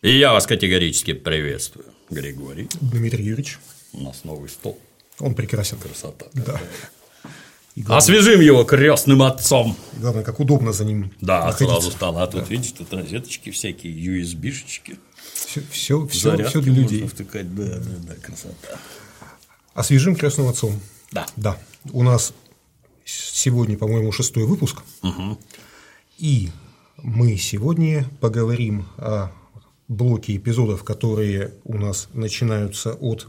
И я вас категорически приветствую, Григорий. Дмитрий Юрьевич. У нас новый стол. Он прекрасен. Красота. Да. И главное, Освежим его крестным отцом. И главное, как удобно за ним. Да, находиться. сразу стало. А тут, да. видите, тут розеточки всякие, USB-шечки. Все, все, все, все для людей. Втыкать. Да, да, да, красота. Освежим крестным отцом. Да. Да. У нас сегодня, по-моему, шестой выпуск. Угу. И мы сегодня поговорим о блоке эпизодов, которые у нас начинаются от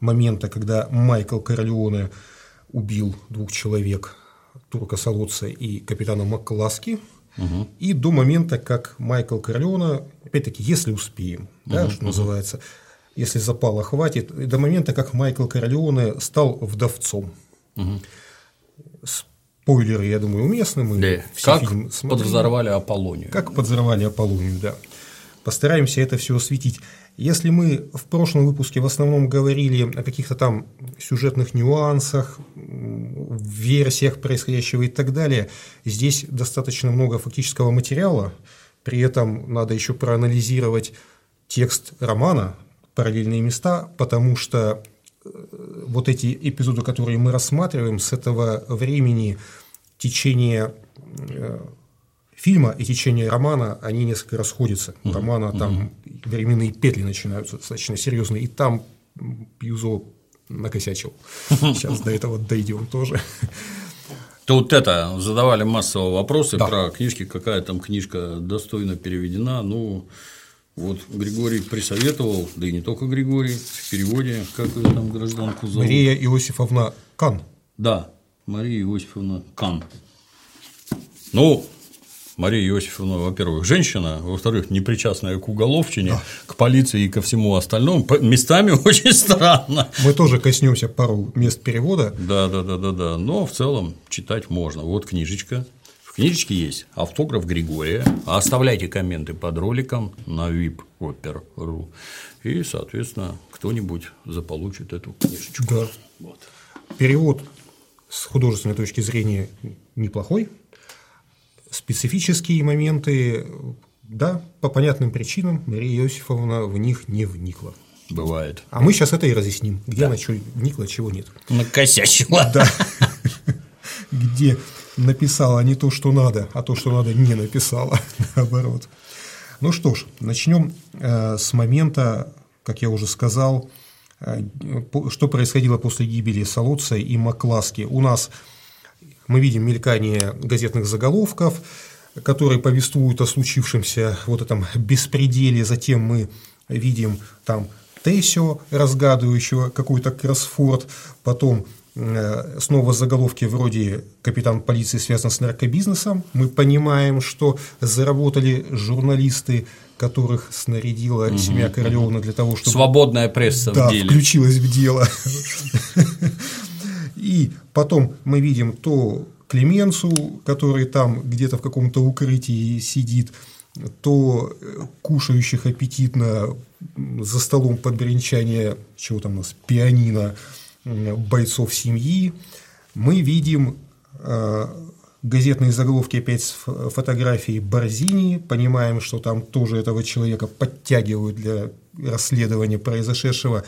момента, когда Майкл Корлеоне убил двух человек, турка Солоца и капитана Маккласки, угу. и до момента, как Майкл Корлеоне, опять-таки, если успеем, угу, да, что угу. называется, если запала хватит, до момента, как Майкл Корлеоне стал вдовцом. Угу. Спойлеры, я думаю, уместны. Мы да. все как фильм подвзорвали Аполлонию. Как подвзорвали Аполлонию, да. Постараемся это все осветить. Если мы в прошлом выпуске в основном говорили о каких-то там сюжетных нюансах, версиях происходящего и так далее, здесь достаточно много фактического материала, при этом надо еще проанализировать текст романа, параллельные места, потому что э, вот эти эпизоды, которые мы рассматриваем, с этого времени течение э, фильма и течение романа, они несколько расходятся. У романа там временные петли начинаются достаточно серьезные, и там Пьюзо накосячил. Сейчас до этого дойдем тоже. Тут это задавали массово вопросы да. про книжки, какая там книжка достойно переведена. Ну, вот Григорий присоветовал, да и не только Григорий, в переводе, как ее там гражданку зовут. Мария Иосифовна Кан. Да, Мария Иосифовна Кан. Ну, Мария Иосифовна, во-первых, женщина, во-вторых, непричастная к уголовщине, да. к полиции и ко всему остальному, местами очень странно. Мы тоже коснемся пару мест перевода. Да, да, да, да, да. Но в целом читать можно. Вот книжечка. В книжечке есть автограф Григория. Оставляйте комменты под роликом на vipoper.ru. И, соответственно, кто-нибудь заполучит эту книжечку. Да. Вот. Перевод с художественной точки зрения неплохой специфические моменты, да, по понятным причинам Мария Иосифовна в них не вникла. Бывает. А мы сейчас это и разъясним, где да. она что вникла, чего нет. Накосячила. Да. Где написала не то, что надо, а то, что надо, не написала, наоборот. Ну что ж, начнем э, с момента, как я уже сказал, э, что происходило после гибели Солоца и Макласки. У нас мы видим мелькание газетных заголовков, которые повествуют о случившемся вот этом беспределе, затем мы видим там Тесио, разгадывающего какой-то кроссфорд, потом э, снова заголовки вроде «Капитан полиции связан с наркобизнесом». Мы понимаем, что заработали журналисты, которых снарядила угу, семья Королевна для того, чтобы… Свободная пресса да, в деле. включилась в дело. Потом мы видим то Клеменцу, который там где-то в каком-то укрытии сидит, то кушающих аппетитно за столом под бренчание, чего там у нас, пианино бойцов семьи, мы видим э, газетные заголовки опять с фотографией Борзини, понимаем, что там тоже этого человека подтягивают для расследования произошедшего,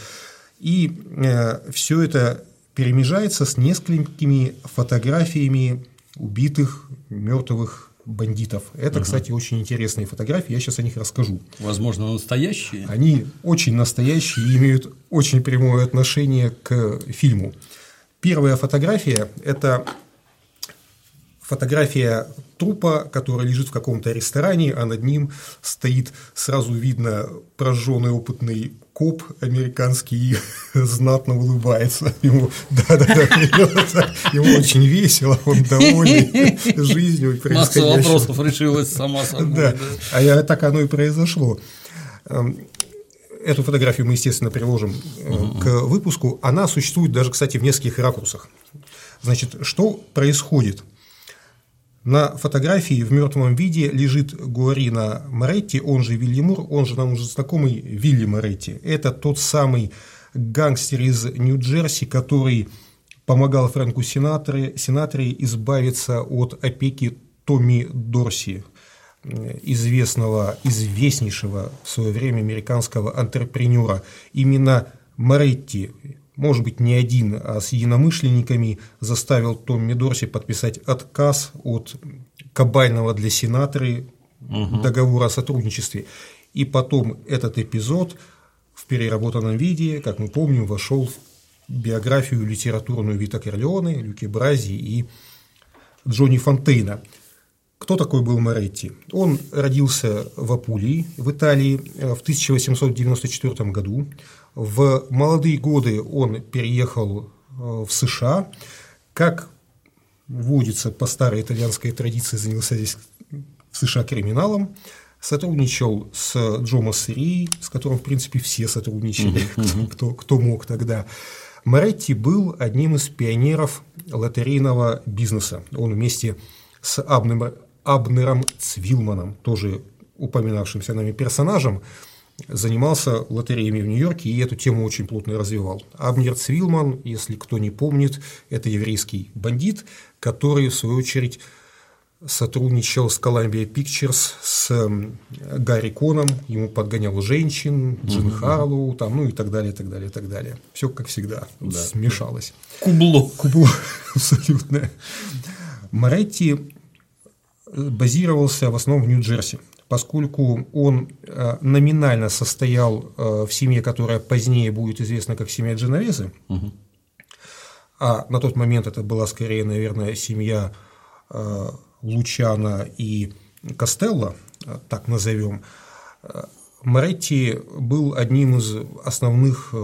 и э, все это перемежается с несколькими фотографиями убитых, мертвых бандитов. Это, угу. кстати, очень интересные фотографии, я сейчас о них расскажу. Возможно, настоящие? Они очень настоящие и имеют очень прямое отношение к фильму. Первая фотография – это фотография трупа, который лежит в каком-то ресторане, а над ним стоит, сразу видно, прожженный опытный коп американский знатно улыбается. Ему, да, да, да, ему очень весело, он довольный жизнью. Масса вопросов решилась сама собой. Да, а я, так оно и произошло. Эм, эту фотографию мы, естественно, приложим э, к выпуску. Она существует даже, кстати, в нескольких ракурсах. Значит, что происходит? На фотографии в мертвом виде лежит Гуарина Моретти, он же Вилли Мур, он же нам уже знакомый Вилли Моретти. Это тот самый гангстер из Нью-Джерси, который помогал Фрэнку Синаторе, Синаторе избавиться от опеки Томми Дорси. известного, известнейшего в свое время американского антрепренера. Именно Моретти, может быть, не один, а с единомышленниками заставил Томми Дорси подписать отказ от кабального для сенаторы угу. договора о сотрудничестве. И потом этот эпизод в переработанном виде, как мы помним, вошел в биографию литературную Вита Корлеоне, Люки Брази и Джонни Фонтейна. Кто такой был Моретти? Он родился в Апулии, в Италии, в 1894 году. В молодые годы он переехал э, в США. Как водится по старой итальянской традиции, занялся здесь в США криминалом сотрудничал с Джо Массери, с которым, в принципе, все сотрудничали, кто, кто мог тогда. Моретти был одним из пионеров лотерейного бизнеса. Он вместе с Абнером, Абнером Цвилманом, тоже упоминавшимся нами персонажем, занимался лотереями в Нью-Йорке и эту тему очень плотно развивал. Абнер Цвилман, если кто не помнит, это еврейский бандит, который, в свою очередь, сотрудничал с Columbia Pictures, с Гарри Коном, ему подгонял женщин, Джин угу. Харлоу, там, ну и так далее, так далее, так далее. Все как всегда, да. смешалось. Кубло. Кубло, абсолютно. Моретти базировался в основном в Нью-Джерси, поскольку он э, номинально состоял э, в семье, которая позднее будет известна как семья Дженовезы, угу. а на тот момент это была скорее, наверное, семья э, Лучана и Костелло, так назовем, Моретти был одним из основных,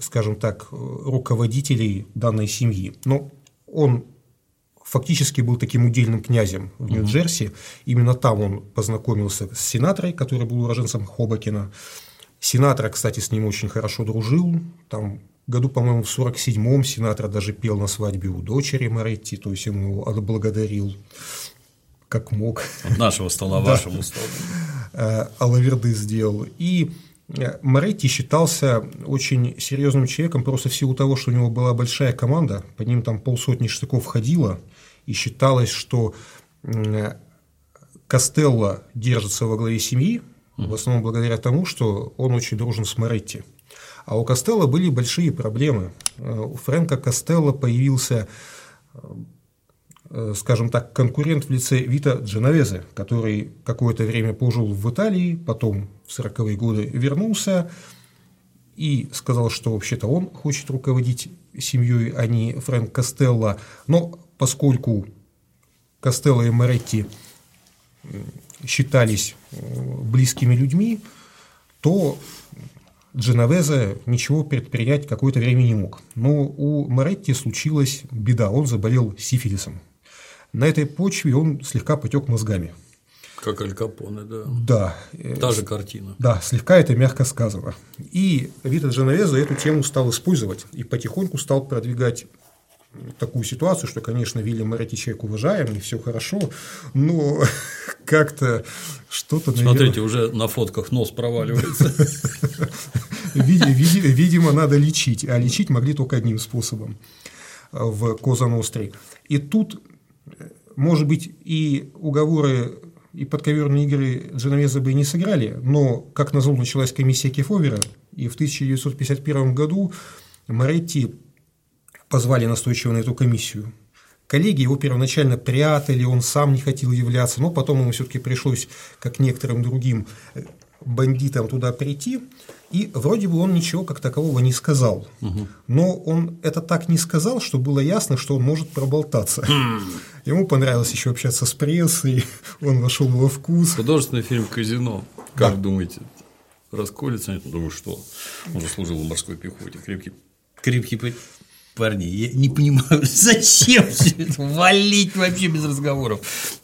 скажем так, руководителей данной семьи. Но он фактически был таким удельным князем в Нью-Джерси. Именно там он познакомился с сенаторой, который был уроженцем Хобокина. Сенатор, кстати, с ним очень хорошо дружил. Там году, по-моему, в 47-м сенатор даже пел на свадьбе у дочери Моретти, то есть ему его отблагодарил как мог. От нашего стола вашему столу. Э, Алаверды сделал. И э, Моретти считался очень серьезным человеком просто в силу того, что у него была большая команда, по ним там полсотни штыков ходило, и считалось, что э, Костелло держится во главе семьи, в основном благодаря тому, что он очень дружен с Моретти. А у Костелло были большие проблемы. У Фрэнка Костелло появился Э, скажем так, конкурент в лице Вита Дженовезе, который какое-то время пожил в Италии, потом в 40-е годы вернулся и сказал, что вообще-то он хочет руководить семьей, а не Фрэнк Костелло. Но поскольку Костелло и Моретти считались э, близкими людьми, то Дженовезе ничего предпринять какое-то время не мог. Но у Моретти случилась беда, он заболел сифилисом. На этой почве он слегка потек мозгами. Как Аль Капоне, да. Да. Та же картина. Да, слегка это мягко сказано. И Вита Дженовеза эту тему стал использовать и потихоньку стал продвигать такую ситуацию, что, конечно, Вильям Моретти человек уважаемый, все хорошо, но как-то что-то... Смотрите, уже на фотках нос проваливается. Видимо, надо лечить, а лечить могли только одним способом в Коза Ностре. И тут может быть, и уговоры и подковерные игры Дженовеза бы и не сыграли, но, как назло, началась комиссия Кефовера, и в 1951 году Моретти позвали настойчиво на эту комиссию. Коллеги его первоначально прятали, он сам не хотел являться, но потом ему все-таки пришлось, как некоторым другим бандитам, туда прийти. И вроде бы он ничего как такового не сказал. Угу. Но он это так не сказал, что было ясно, что он может проболтаться. Хм. Ему понравилось еще общаться с прессой, он вошел во вкус. Художественный фильм Казино. Как да. думаете, расколется? Думаю, что он же служил в морской пехоте. Крепкий, крепкий парни, я не понимаю, зачем все это валить вообще без разговоров.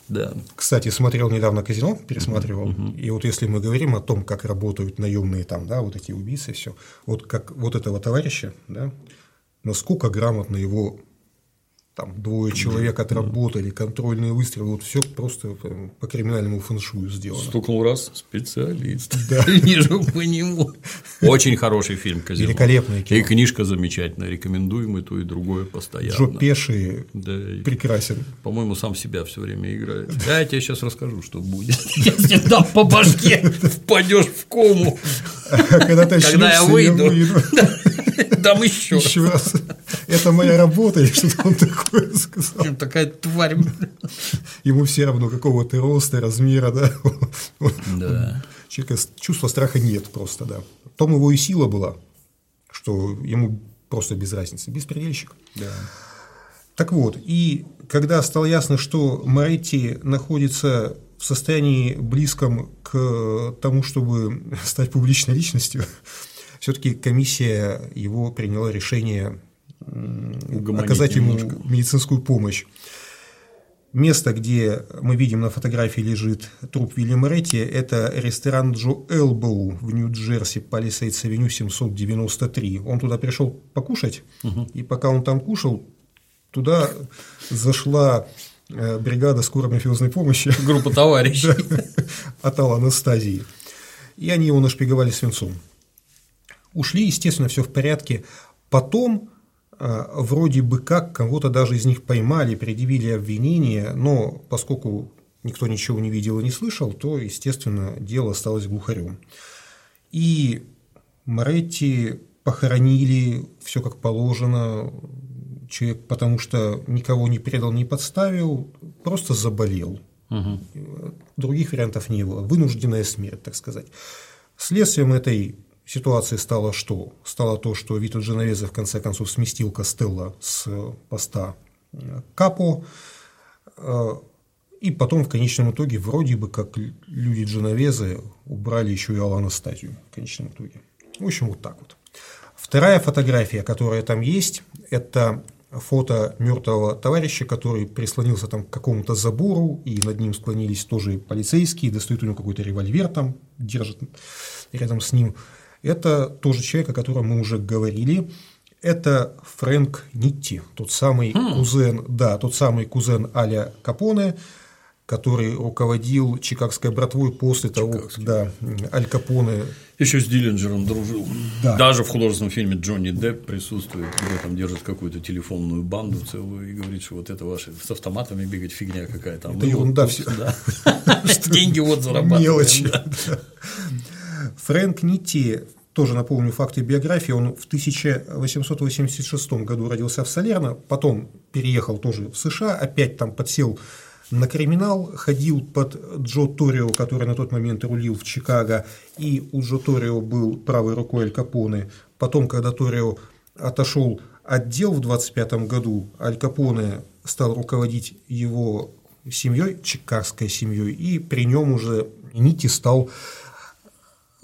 Да. Кстати, смотрел недавно казино, пересматривал. Угу. И вот если мы говорим о том, как работают наемные там, да, вот эти убийцы, все, вот как вот этого товарища, да, насколько грамотно его там двое человек отработали, контрольные выстрелы, вот все просто по криминальному фэншую сделано. Стукнул раз, специалист. Да. Вижу по нему. Очень хороший фильм «Казино». Великолепный кино. И книжка замечательная, рекомендуем и то, и другое постоянно. Джо Пеши да. прекрасен. По-моему, сам себя все время играет. Да, я тебе сейчас расскажу, что будет. Если дам по башке, впадешь в кому. Когда ты Когда я выйду, дам еще раз. Это моя работа, или что-то он такое сказал. Такая тварь. Ему все равно какого-то роста, размера, да. Да. Человека чувства страха нет просто, да. Том его и сила была, что ему просто без разницы, беспредельщик. Да. Так вот, и когда стало ясно, что Моретти находится в состоянии близком к тому, чтобы стать публичной личностью, все-таки комиссия его приняла решение оказать ему немножко. медицинскую помощь. Место, где мы видим на фотографии лежит труп Вильяма Ретти, это ресторан Джо Элбоу в Нью-Джерси, Палисейдс Авеню 793. Он туда пришел покушать, угу. и пока он там кушал, туда зашла э, бригада скорой мафиозной помощи. Группа товарищей. От Анастазии. И они его нашпиговали свинцом. Ушли, естественно, все в порядке. Потом вроде бы как кого-то даже из них поймали, предъявили обвинение, но поскольку никто ничего не видел и не слышал, то, естественно, дело осталось глухарем. И Моретти похоронили все как положено, человек, потому что никого не предал, не подставил, просто заболел. Угу. Других вариантов не было. Вынужденная смерть, так сказать. Следствием этой ситуации стало что? Стало то, что Вито Дженовезе в конце концов сместил Костелло с поста э, Капо, э, и потом в конечном итоге вроде бы как люди Дженовезе убрали еще и Алана Статью в конечном итоге. В общем, вот так вот. Вторая фотография, которая там есть, это фото мертвого товарища, который прислонился там к какому-то забору, и над ним склонились тоже полицейские, достают у него какой-то револьвер там, держат рядом с ним. Это тоже человек, о котором мы уже говорили. Это Фрэнк Нитти, тот самый хм. кузен, да, тот самый кузен Аля Капоне, который руководил Чикагской братвой после того, как да, Аль Капоне. Еще с Диллинджером дружил. Да. Даже в художественном фильме Джонни Депп присутствует, где там держит какую-то телефонную банду целую и говорит, что вот это ваши с автоматами бегать фигня какая-то. Это ерунда все. Деньги вот зарабатываем. Мелочи. Фрэнк Нитти тоже напомню факты биографии, он в 1886 году родился в Салерно, потом переехал тоже в США, опять там подсел на криминал, ходил под Джо Торио, который на тот момент рулил в Чикаго, и у Джо Торио был правой рукой Аль Капоне. Потом, когда Торио отошел от дел в 25 году, Аль Капоне стал руководить его семьей, чикагской семьей, и при нем уже Нити стал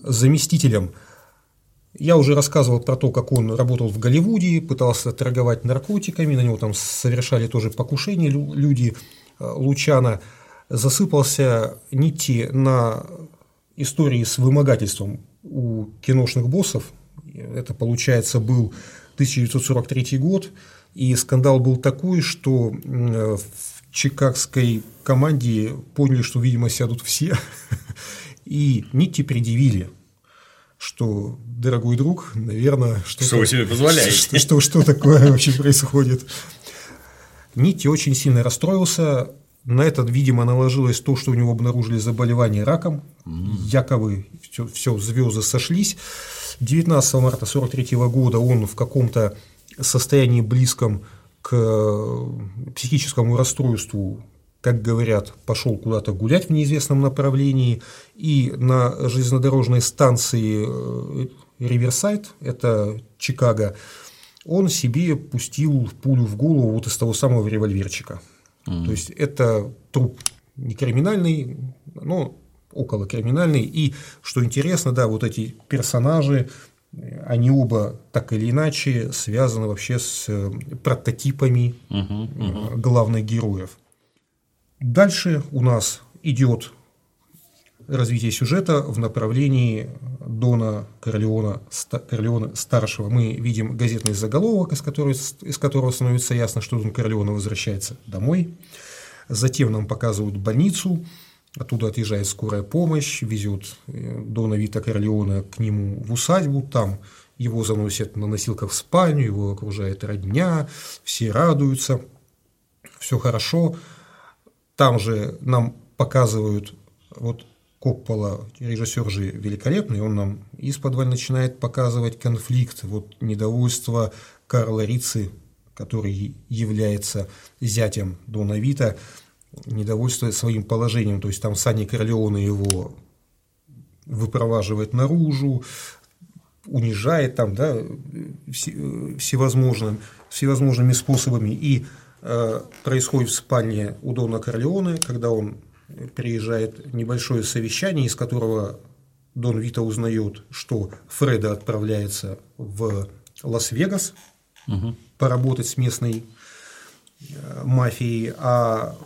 заместителем я уже рассказывал про то, как он работал в Голливуде, пытался торговать наркотиками, на него там совершали тоже покушения люди. Э, Лучана засыпался нити на истории с вымогательством у киношных боссов. Это, получается, был 1943 год, и скандал был такой, что в чикагской команде поняли, что, видимо, сядут все, и нити предъявили – что, дорогой друг, наверное, что, что вы себе позволяете, что, что, что такое вообще происходит. Нити очень сильно расстроился. На этот, видимо, наложилось то, что у него обнаружили заболевание раком. Якобы все, все звезды сошлись. 19 марта 1943 года он в каком-то состоянии близком к психическому расстройству как говорят, пошел куда-то гулять в неизвестном направлении, и на железнодорожной станции э, Риверсайд, это Чикаго, он себе пустил пулю в голову вот из того самого револьверчика. Mm. То есть это труп не криминальный, но около криминальный. И что интересно, да, вот эти персонажи, они оба так или иначе связаны вообще с э, прототипами uh-huh, uh-huh. главных героев. Дальше у нас идет развитие сюжета в направлении Дона Корлеона, Корлеона старшего. Мы видим газетный заголовок, из которого, из которого становится ясно, что Дон Корлеона возвращается домой. Затем нам показывают больницу, оттуда отъезжает скорая помощь, везет э, Дона Вита Корлеона к нему в усадьбу, там его заносят на носилках в спальню, его окружает родня, все радуются, все хорошо. Там же нам показывают вот Коппола, режиссер же великолепный, он нам из-под начинает показывать конфликт, вот недовольство Карла Рицы, который является зятем Дона Вита, недовольство своим положением, то есть там Санни Корлеоне его выпроваживает наружу, унижает там, да, всевозможным, всевозможными способами. И э, происходит в спальне у Дона Корлеоне, когда он приезжает небольшое совещание, из которого Дон Вита узнает, что Фреда отправляется в Лас-Вегас угу. поработать с местной э, мафией, а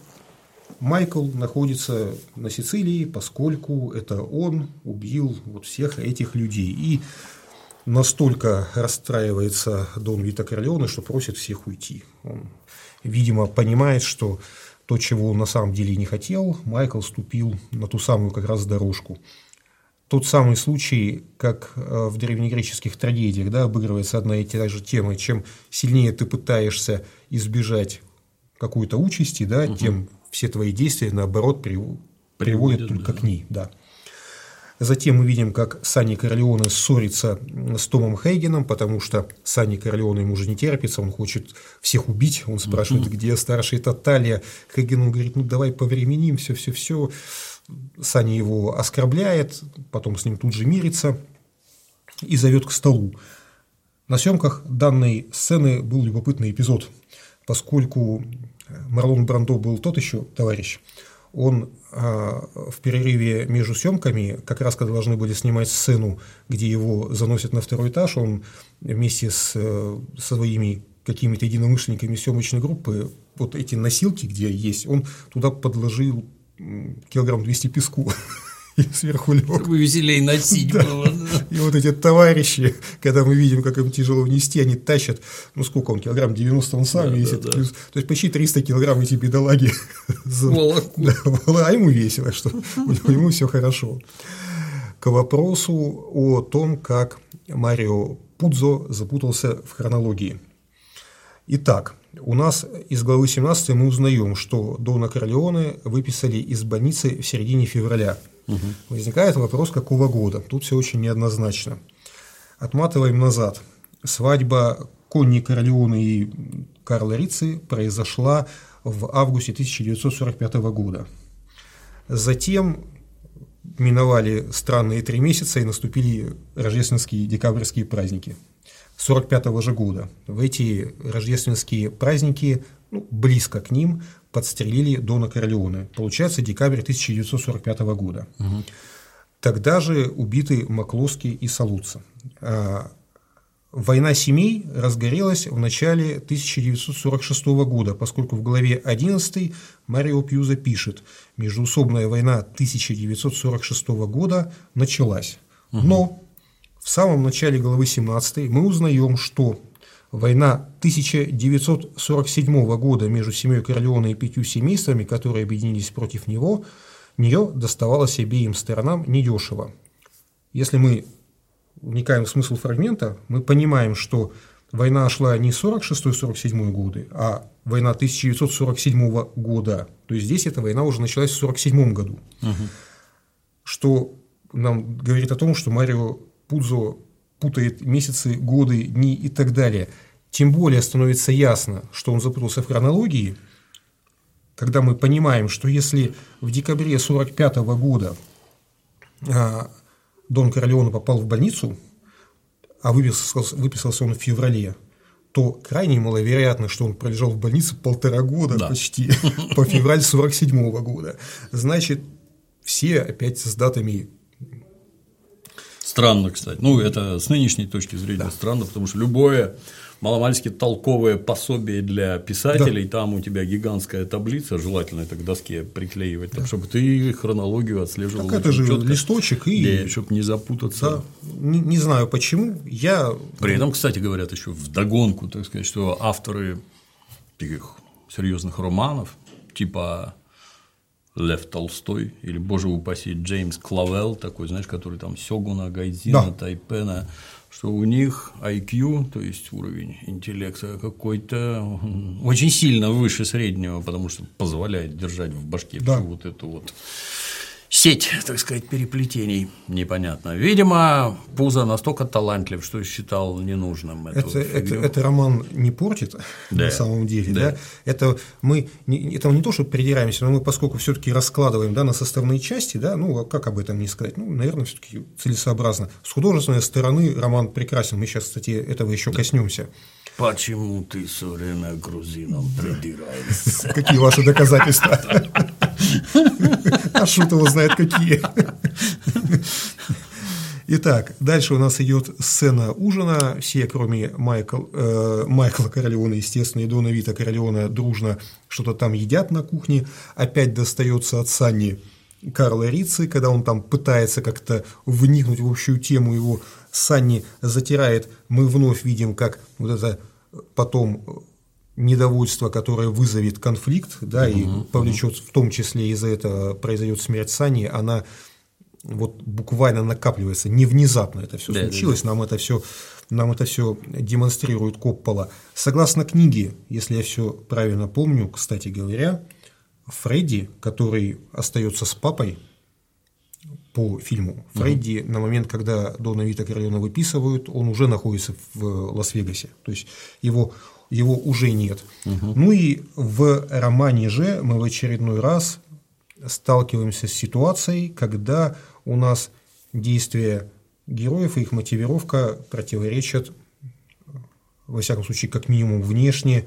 Майкл находится на Сицилии, поскольку это он убил вот всех этих людей. И настолько расстраивается Дон Вита Корлеоне, что просит всех уйти. Он, видимо, понимает, что то, чего он на самом деле не хотел, Майкл ступил на ту самую как раз дорожку. Тот самый случай, как э, в древнегреческих трагедиях, да, обыгрывается одна и та же тема, чем сильнее ты пытаешься избежать какой-то участи, да, угу. тем все твои действия, наоборот, приводят, приводят только да. к ней. Да. Затем мы видим, как Санни Корлеоне ссорится с Томом Хейгеном, потому что Санни Корлеоне ему уже не терпится, он хочет всех убить, он спрашивает, где старший Таталья. Хейген говорит, ну давай повременим, все, все, все. Санни его оскорбляет, потом с ним тут же мирится и зовет к столу. На съемках данной сцены был любопытный эпизод, поскольку Марлон Брандо был тот еще товарищ, он а, в перерыве между съемками, как раз когда должны были снимать сцену, где его заносят на второй этаж, он вместе с, э, со своими какими-то единомышленниками съемочной группы, вот эти носилки, где есть, он туда подложил килограмм 200 песку. и сверху лег. Чтобы веселее носить да. было. Да. И вот эти товарищи, когда мы видим, как им тяжело нести, они тащат, ну сколько он, килограмм 90 он сам да, весит, да, да. Плюс, то есть почти 300 килограмм эти бедолаги. Волоку. Да, а ему весело, что у него все хорошо. К вопросу о том, как Марио Пудзо запутался в хронологии. Итак, у нас из главы 17 мы узнаем, что Дона Корлеоне выписали из больницы в середине февраля Угу. Возникает вопрос, какого года. Тут все очень неоднозначно. Отматываем назад. Свадьба Конни Корлеоне и Карла Рицы произошла в августе 1945 года. Затем миновали странные три месяца и наступили рождественские декабрьские праздники 1945 же года. В эти рождественские праздники, ну, близко к ним, подстрелили Дона Корлеоне. Получается декабрь 1945 года. Угу. Тогда же убиты Маклоски и Салуца. А, война семей разгорелась в начале 1946 года, поскольку в главе 11 Марио Пьюза пишет, междуусобная война 1946 года началась. Но в самом начале главы 17 мы узнаем, что Война 1947 года между семьей Корлеоне и пятью семействами, которые объединились против него, нее доставалось обеим сторонам недешево. Если мы вникаем в смысл фрагмента, мы понимаем, что война шла не 46-47 годы, а война 1947 года. То есть здесь эта война уже началась в 1947 году. Угу. Что нам говорит о том, что Марио Пудзо путает месяцы, годы, дни и так далее. Тем более становится ясно, что он запутался в хронологии, когда мы понимаем, что если в декабре 1945 года а, Дон Корлеоне попал в больницу, а выписался, выписался он в феврале, то крайне маловероятно, что он пролежал в больнице полтора года да. почти, по февраль 47 года. Значит, все опять с датами Странно, кстати. Ну, это с нынешней точки зрения да. странно, потому что любое маломальски толковое пособие для писателей, да. там у тебя гигантская таблица, желательно это к доске приклеивать, да. так, чтобы ты хронологию отслеживал. Так это же четко, листочек и. Да, чтобы не запутаться. Да. Не, не знаю почему. Я. При этом, кстати, говорят еще в догонку, так сказать, что авторы таких серьезных романов, типа Лев Толстой или, боже упаси, Джеймс Клавелл, такой, знаешь, который там Сёгуна, Гайдзина, да. Тайпена, что у них IQ, то есть уровень интеллекта какой-то очень сильно выше среднего, потому что позволяет держать в башке да. всю вот эту вот сеть, так сказать, переплетений непонятно. Видимо, Пузо настолько талантлив, что считал ненужным эту это, это, это роман не портит да. на самом деле, да. да? Это мы не, это не то, что придираемся, но мы поскольку все-таки раскладываем да, на составные части, да, ну а как об этом не сказать, ну, наверное, все-таки целесообразно. С художественной стороны роман прекрасен. Мы сейчас, кстати, этого еще да. коснемся. Почему ты все время к грузинам придираешься? Какие ваши доказательства? А шут его знает какие. Итак, дальше у нас идет сцена ужина. Все, кроме Майкл, э, Майкла Королеона, естественно, и Дона Вита Королеона, дружно что-то там едят на кухне. Опять достается от Санни Карла Рицы, когда он там пытается как-то вникнуть в общую тему, его Санни затирает. Мы вновь видим, как вот это потом недовольство, которое вызовет конфликт, да, и угу, повлечет, в том числе из-за этого произойдет смерть Сани, она вот буквально накапливается, не внезапно это все да, случилось, да, да. нам это все нам это все демонстрирует Коппола. Согласно книге, если я все правильно помню, кстати говоря, Фредди, который остается с папой по фильму, Фредди угу. на момент, когда Дона Вита Корлеона выписывают, он уже находится в Лас-Вегасе, то есть его его уже нет. Угу. Ну и в романе же мы в очередной раз сталкиваемся с ситуацией, когда у нас действия героев и их мотивировка противоречат, во всяком случае, как минимум внешне,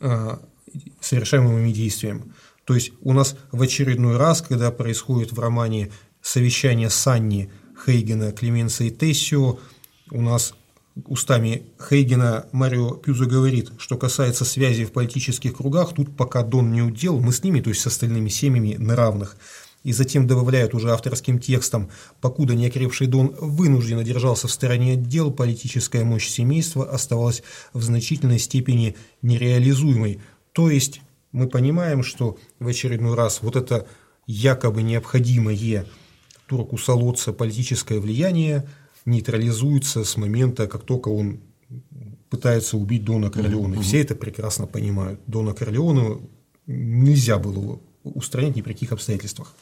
а, совершаемым действиям. То есть у нас в очередной раз, когда происходит в романе совещание Санни, Хейгена, Клеменса и Тессио, у нас устами Хейгена Марио Пюзо говорит, что касается связи в политических кругах, тут пока Дон не удел, мы с ними, то есть с остальными семьями, на равных. И затем добавляют уже авторским текстом, покуда неокрепший Дон вынужденно держался в стороне отдел, политическая мощь семейства оставалась в значительной степени нереализуемой. То есть мы понимаем, что в очередной раз вот это якобы необходимое турку Солоца политическое влияние – нейтрализуется с момента, как только он пытается убить Дона Корлеона. Mm-hmm. Все это прекрасно понимают. Дона Корлеона нельзя было устранить ни при каких обстоятельствах.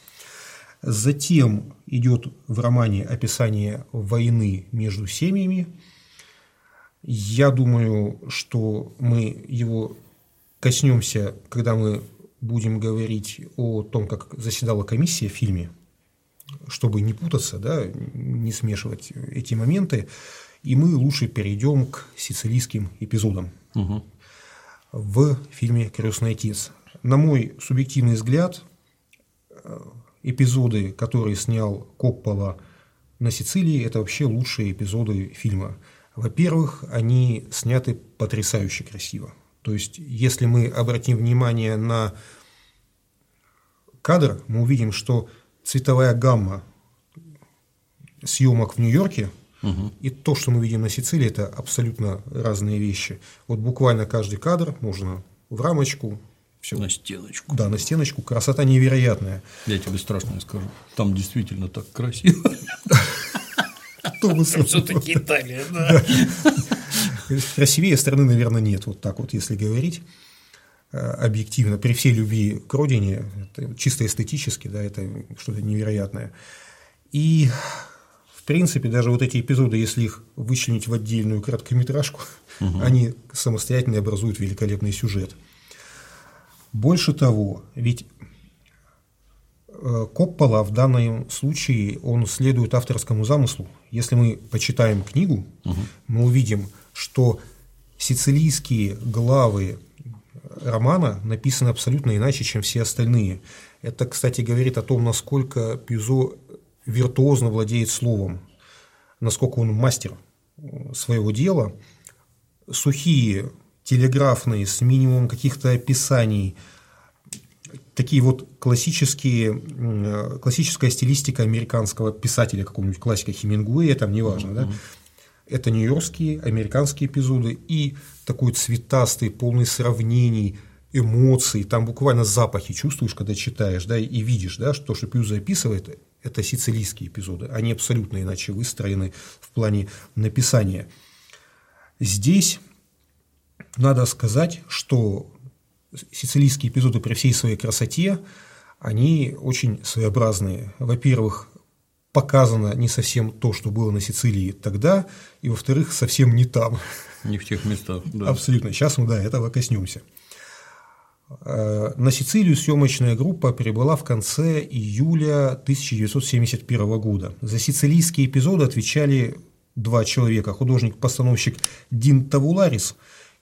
Затем идет в романе описание войны между семьями. Я думаю, что мы его коснемся, когда мы будем говорить о том, как заседала комиссия в фильме чтобы не путаться, да, не смешивать эти моменты, и мы лучше перейдем к сицилийским эпизодам угу. в фильме «Крестный отец». На мой субъективный взгляд, э, эпизоды, которые снял Коппола на Сицилии, это вообще лучшие эпизоды фильма. Во-первых, они сняты потрясающе красиво. То есть, если мы обратим внимание на кадр, мы увидим, что цветовая гамма съемок в Нью-Йорке угу. и то, что мы видим на Сицилии, это абсолютно разные вещи. Вот буквально каждый кадр можно в рамочку. Все. На стеночку. Да, на стеночку. Красота невероятная. Я тебе страшно скажу. Там действительно так красиво. Все-таки Италия, да. Красивее страны, наверное, нет. Вот так вот, если говорить. Э, объективно, при всей любви к родине, это чисто эстетически, да, это что-то невероятное. И, в принципе, даже вот эти эпизоды, если их вычленить в отдельную короткометражку, угу. они самостоятельно образуют великолепный сюжет. Больше того, ведь э, Коппола в данном случае он следует авторскому замыслу. Если мы почитаем книгу, угу. мы увидим, что сицилийские главы романа написаны абсолютно иначе, чем все остальные. Это, кстати, говорит о том, насколько Пюзо виртуозно владеет словом, насколько он мастер своего дела, сухие, телеграфные, с минимумом каких-то описаний, такие вот классические, классическая стилистика американского писателя, какого-нибудь классика Хемингуэя, там неважно, mm-hmm. да, это нью-йоркские, американские эпизоды и такой цветастый, полный сравнений, эмоций, там буквально запахи чувствуешь, когда читаешь, да, и видишь, да, что, что Пьюза описывает, это сицилийские эпизоды, они абсолютно иначе выстроены в плане написания. Здесь надо сказать, что сицилийские эпизоды при всей своей красоте, они очень своеобразные. Во-первых, показано не совсем то, что было на Сицилии тогда, и во-вторых, совсем не там. Не в тех местах, да. Абсолютно. Сейчас мы, да, этого коснемся. Э, на Сицилию съемочная группа прибыла в конце июля 1971 года. За сицилийские эпизоды отвечали два человека – художник-постановщик Дин Тавуларис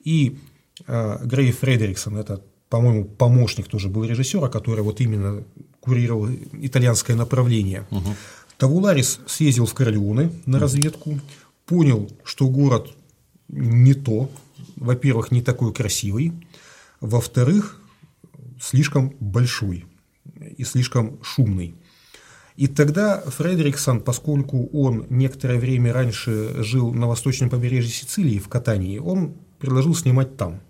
и э, Грей Фредериксон. Это, по-моему, помощник тоже был режиссера, который вот именно курировал итальянское направление. Угу. Тавуларис съездил в Корлеоне на разведку, понял, что город не то, во-первых, не такой красивый, во-вторых, слишком большой и слишком шумный. И тогда Фредериксон, поскольку он некоторое время раньше жил на восточном побережье Сицилии, в Катании, он предложил снимать там.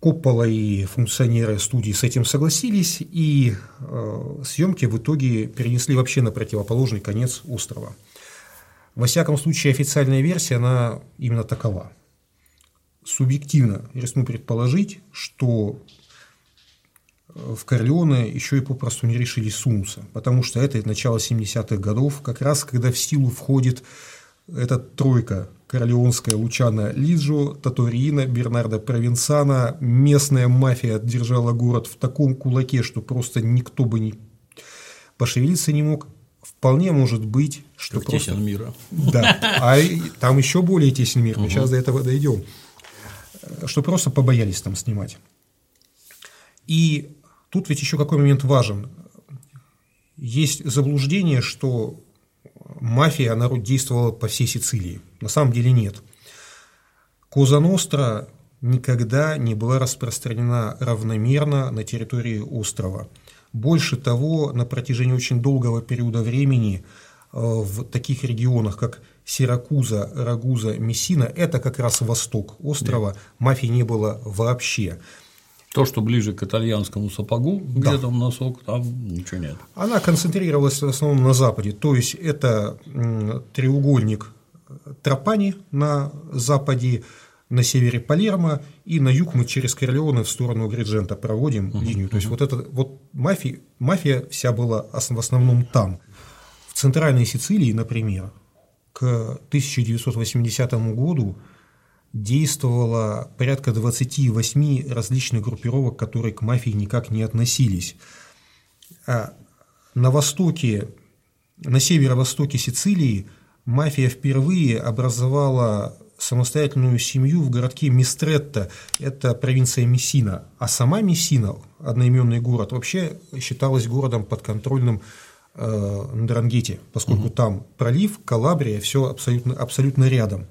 Коппола и функционеры студии с этим согласились, и э, съемки в итоге перенесли вообще на противоположный конец острова. Во всяком случае, официальная версия, она именно такова. Субъективно рискну предположить, что в Корлеоне еще и попросту не решили сунуться, потому что это начало 70-х годов, как раз когда в силу входит эта тройка Корлеонская Лучана Лиджо, Таторина, Бернардо Провенсана, местная мафия держала город в таком кулаке, что просто никто бы не пошевелиться не мог. Вполне может быть, что как просто... Тесен мира. Да, а там еще более тесен мир, мы угу. сейчас до этого дойдем. Что просто побоялись там снимать. И тут ведь еще какой момент важен. Есть заблуждение, что мафия, она действовала по всей Сицилии. На самом деле нет. Коза Ностра никогда не была распространена равномерно на территории острова. Больше того, на протяжении очень долгого периода времени э, в таких регионах, как Сиракуза, Рагуза, Мессина, это как раз восток острова, да. мафии не было вообще. То, что ближе к итальянскому сапогу, да. где там носок, там ничего нет. Она концентрировалась в основном на западе, то есть это треугольник Тропани на западе, на севере Палермо, и на юг мы через Корлеоне в сторону Гриджента проводим uh-huh, линию. То есть uh-huh. вот это вот мафия, мафия вся была в основном там. В центральной Сицилии, например, к 1980 году действовало порядка 28 различных группировок, которые к мафии никак не относились. А на востоке, на северо-востоке Сицилии мафия впервые образовала самостоятельную семью в городке Мистретто, это провинция Мессина, а сама Мессина, одноименный город, вообще считалась городом подконтрольным э, Ндрангете, поскольку угу. там пролив, Калабрия, все абсолютно, абсолютно рядом.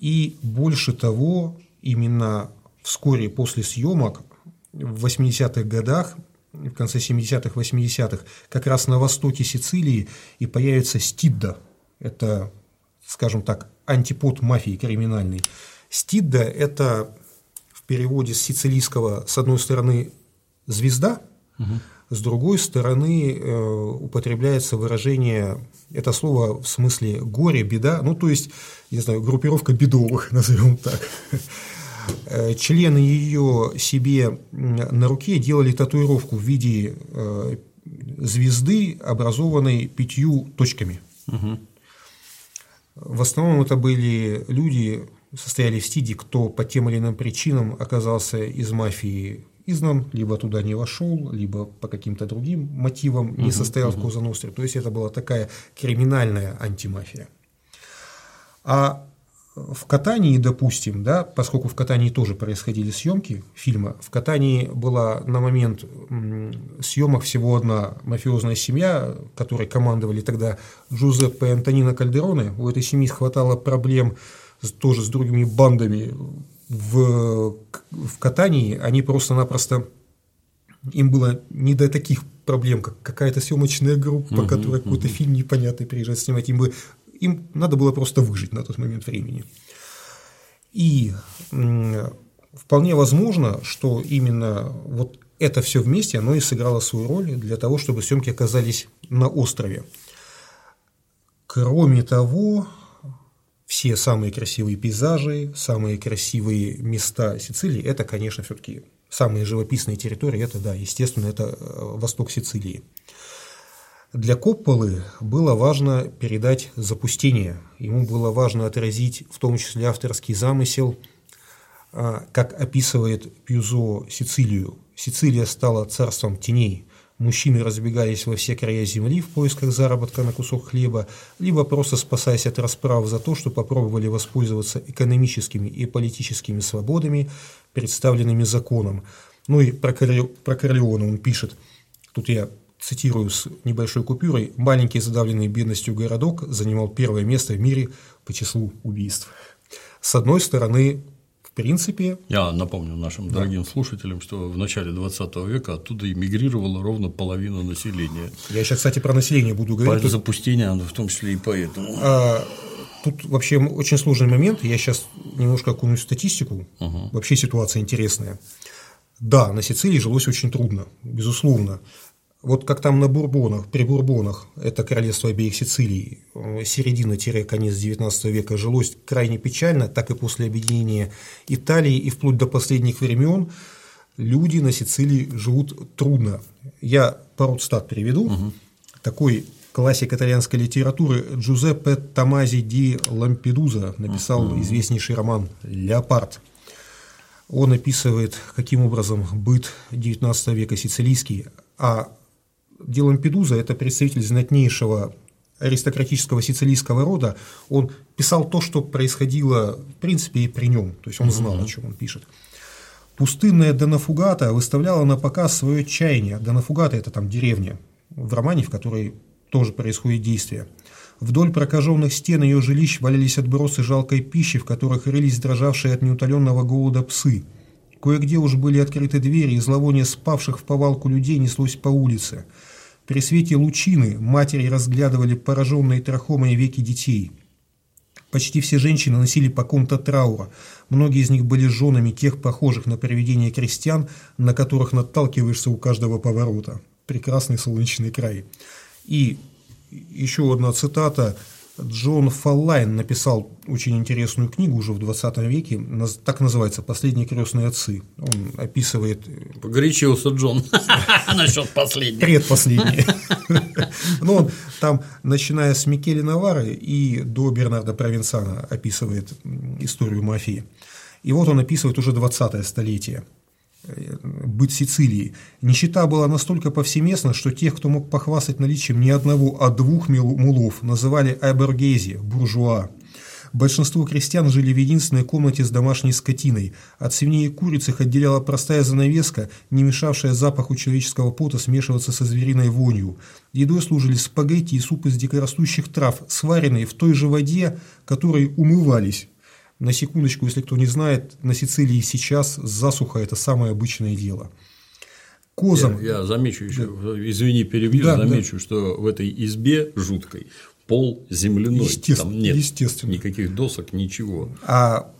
И больше того, именно вскоре после съемок в 80-х годах, в конце 70-х, 80-х, как раз на востоке Сицилии и появится Стидда. Это, скажем так, антипод мафии криминальной. Стидда – это в переводе с сицилийского, с одной стороны, звезда, угу. С другой стороны, э, употребляется выражение, это слово в смысле горе, беда, ну, то есть не знаю, группировка бедовых, назовем так. Э, члены ее себе на руке делали татуировку в виде э, звезды, образованной пятью точками. Угу. В основном это были люди, состояли в стиде, кто по тем или иным причинам оказался из мафии изгнан, либо туда не вошел, либо по каким-то другим мотивам не состоял угу. в Коза То есть это была такая криминальная антимафия. А в Катании, допустим, да, поскольку в Катании тоже происходили съемки фильма, в Катании была на момент съемок всего одна мафиозная семья, которой командовали тогда Джузеппе и Антонина Кальдероне. У этой семьи хватало проблем тоже с другими бандами в, в Катании. Они просто-напросто им было не до таких проблем, как какая-то съемочная группа, угу, которая какой-то фильм непонятный приезжает снимать. Им, бы, им надо было просто выжить на тот момент времени. И вполне возможно, что именно вот это все вместе, оно и сыграло свою роль для того, чтобы съемки оказались на острове. Кроме того, все самые красивые пейзажи, самые красивые места Сицилии – это, конечно, все-таки самые живописные территории, это, да, естественно, это э, восток Сицилии. Для Копполы было важно передать запустение, ему было важно отразить в том числе авторский замысел, а, как описывает Пьюзо Сицилию. Сицилия стала царством теней, мужчины разбегались во все края земли в поисках заработка на кусок хлеба, либо просто спасаясь от расправ за то, что попробовали воспользоваться экономическими и политическими свободами, представленными законом. Ну и про, Корли... про Корлеона он пишет, тут я цитирую с небольшой купюрой, маленький задавленный бедностью городок занимал первое место в мире по числу убийств. С одной стороны, принципе… Я напомню нашим да. дорогим слушателям, что в начале 20 века оттуда эмигрировала ровно половина населения. Я сейчас, кстати, про население буду говорить. По запустение, в том числе и поэтому. А, тут вообще очень сложный момент. Я сейчас немножко окунусь в статистику. Угу. Вообще ситуация интересная. Да, на Сицилии жилось очень трудно, безусловно. Вот как там на Бурбонах, при Бурбонах, это королевство обеих Сицилий, э, середина-конец XIX века жилось крайне печально, так и после объединения Италии и вплоть до последних времен люди на Сицилии живут трудно. Я пару цитат приведу. Угу. Такой классик итальянской литературы Джузеппе Томази ди Лампедуза написал угу. известнейший роман «Леопард». Он описывает, каким образом быт XIX века сицилийский, а Ди Лампедуза – это представитель знатнейшего аристократического сицилийского рода, он писал то, что происходило, в принципе, и при нем, то есть он знал, о чем он пишет. Пустынная Донафугата выставляла на показ свое чаяние. Донафугата – это там деревня, в романе, в которой тоже происходит действие. Вдоль прокаженных стен ее жилищ валялись отбросы жалкой пищи, в которых рылись дрожавшие от неутоленного голода псы. Кое-где уж были открыты двери, и зловоние спавших в повалку людей неслось по улице – при свете лучины матери разглядывали пораженные трахомой веки детей. Почти все женщины носили по ком-то траура. Многие из них были женами тех похожих на привидения крестьян, на которых наталкиваешься у каждого поворота. Прекрасный солнечный край. И еще одна цитата Джон Фаллайн написал очень интересную книгу уже в 20 веке, так называется «Последние крестные отцы». Он описывает… Э, Погорячился Джон насчет последнего. Предпоследний. Но он там, начиная с Микеле Навары и до Бернарда Провенсана, описывает историю мафии. И вот он описывает уже 20 столетие – быть Сицилией. Нищета была настолько повсеместна, что тех, кто мог похвастать наличием не одного, а двух мулов, называли айборгези, буржуа. Большинство крестьян жили в единственной комнате с домашней скотиной. От свиней и куриц их отделяла простая занавеска, не мешавшая запаху человеческого пота смешиваться со звериной вонью. Едой служили спагетти и суп из дикорастущих трав, сваренные в той же воде, которой умывались. На секундочку, если кто не знает, на Сицилии сейчас засуха – это самое обычное дело. Козам… Я, я замечу еще, да. извини, перебью, да, замечу, да. что в этой избе жуткой пол земляной, Естественно, там нет естественно. никаких досок, ничего. А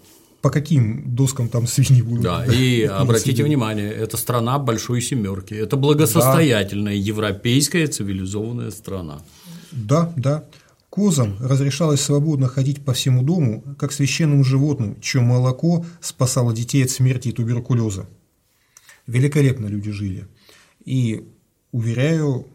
по каким доскам там свиньи будут? Да, и обратите внимание, это страна большой семерки, это благосостоятельная да. европейская цивилизованная страна. Да, да. Козам разрешалось свободно ходить по всему дому, как священным животным, чье молоко спасало детей от смерти и туберкулеза. Великолепно люди жили. И, уверяю,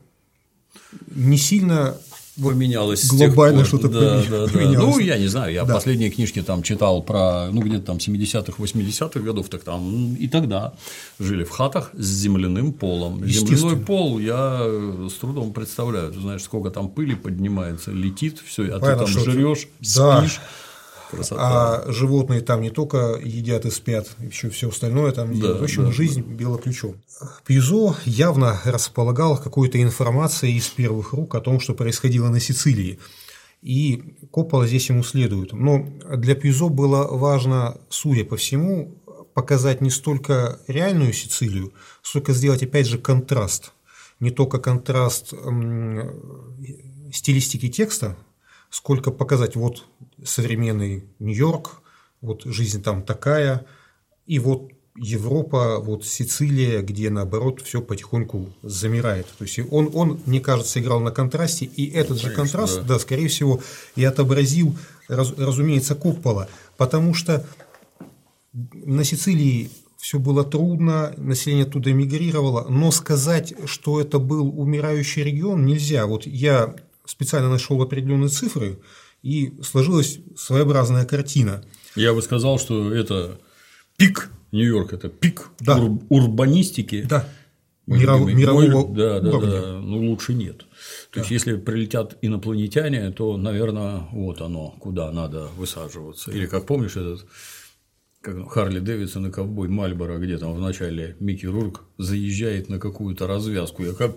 не сильно поменялось глобально что-то да, да, поменялось. Да. Ну, я не знаю, я да. последние книжки там читал про, ну, где-то там 70-х, 80-х годов, так там и тогда жили в хатах с земляным полом. Земляной пол я с трудом представляю, ты знаешь, сколько там пыли поднимается, летит, все, а Понятно, ты там жрешь, да. спишь. Красота. А животные там не только едят и спят, еще все остальное там да, делают. В общем, да, жизнь да. била ключом. Пьюзо явно располагал какой-то информацией из первых рук о том, что происходило на Сицилии. И Коппола здесь ему следует. Но для Пьюзо было важно, судя по всему, показать не столько реальную Сицилию, сколько сделать, опять же, контраст. Не только контраст стилистики текста, сколько показать вот современный Нью-Йорк, вот жизнь там такая, и вот Европа, вот Сицилия, где наоборот все потихоньку замирает. То есть он, он, мне кажется, играл на контрасте, и этот Конечно, же контраст, да. да, скорее всего, и отобразил, раз, разумеется, Коппола, потому что на Сицилии все было трудно, население туда мигрировало, но сказать, что это был умирающий регион, нельзя. Вот я специально нашел определенные цифры, и сложилась своеобразная картина. Я бы сказал, что это пик Нью-Йорк, это пик да. ур- урбанистики. Да. Миров, мирового да, да, уровня. да, ну лучше нет. То да. есть, если прилетят инопланетяне, то, наверное, вот оно, куда надо высаживаться. Или как помнишь этот как Харли Дэвидсон и ковбой Мальборо, где там вначале Микки Рурк заезжает на какую-то развязку. Я как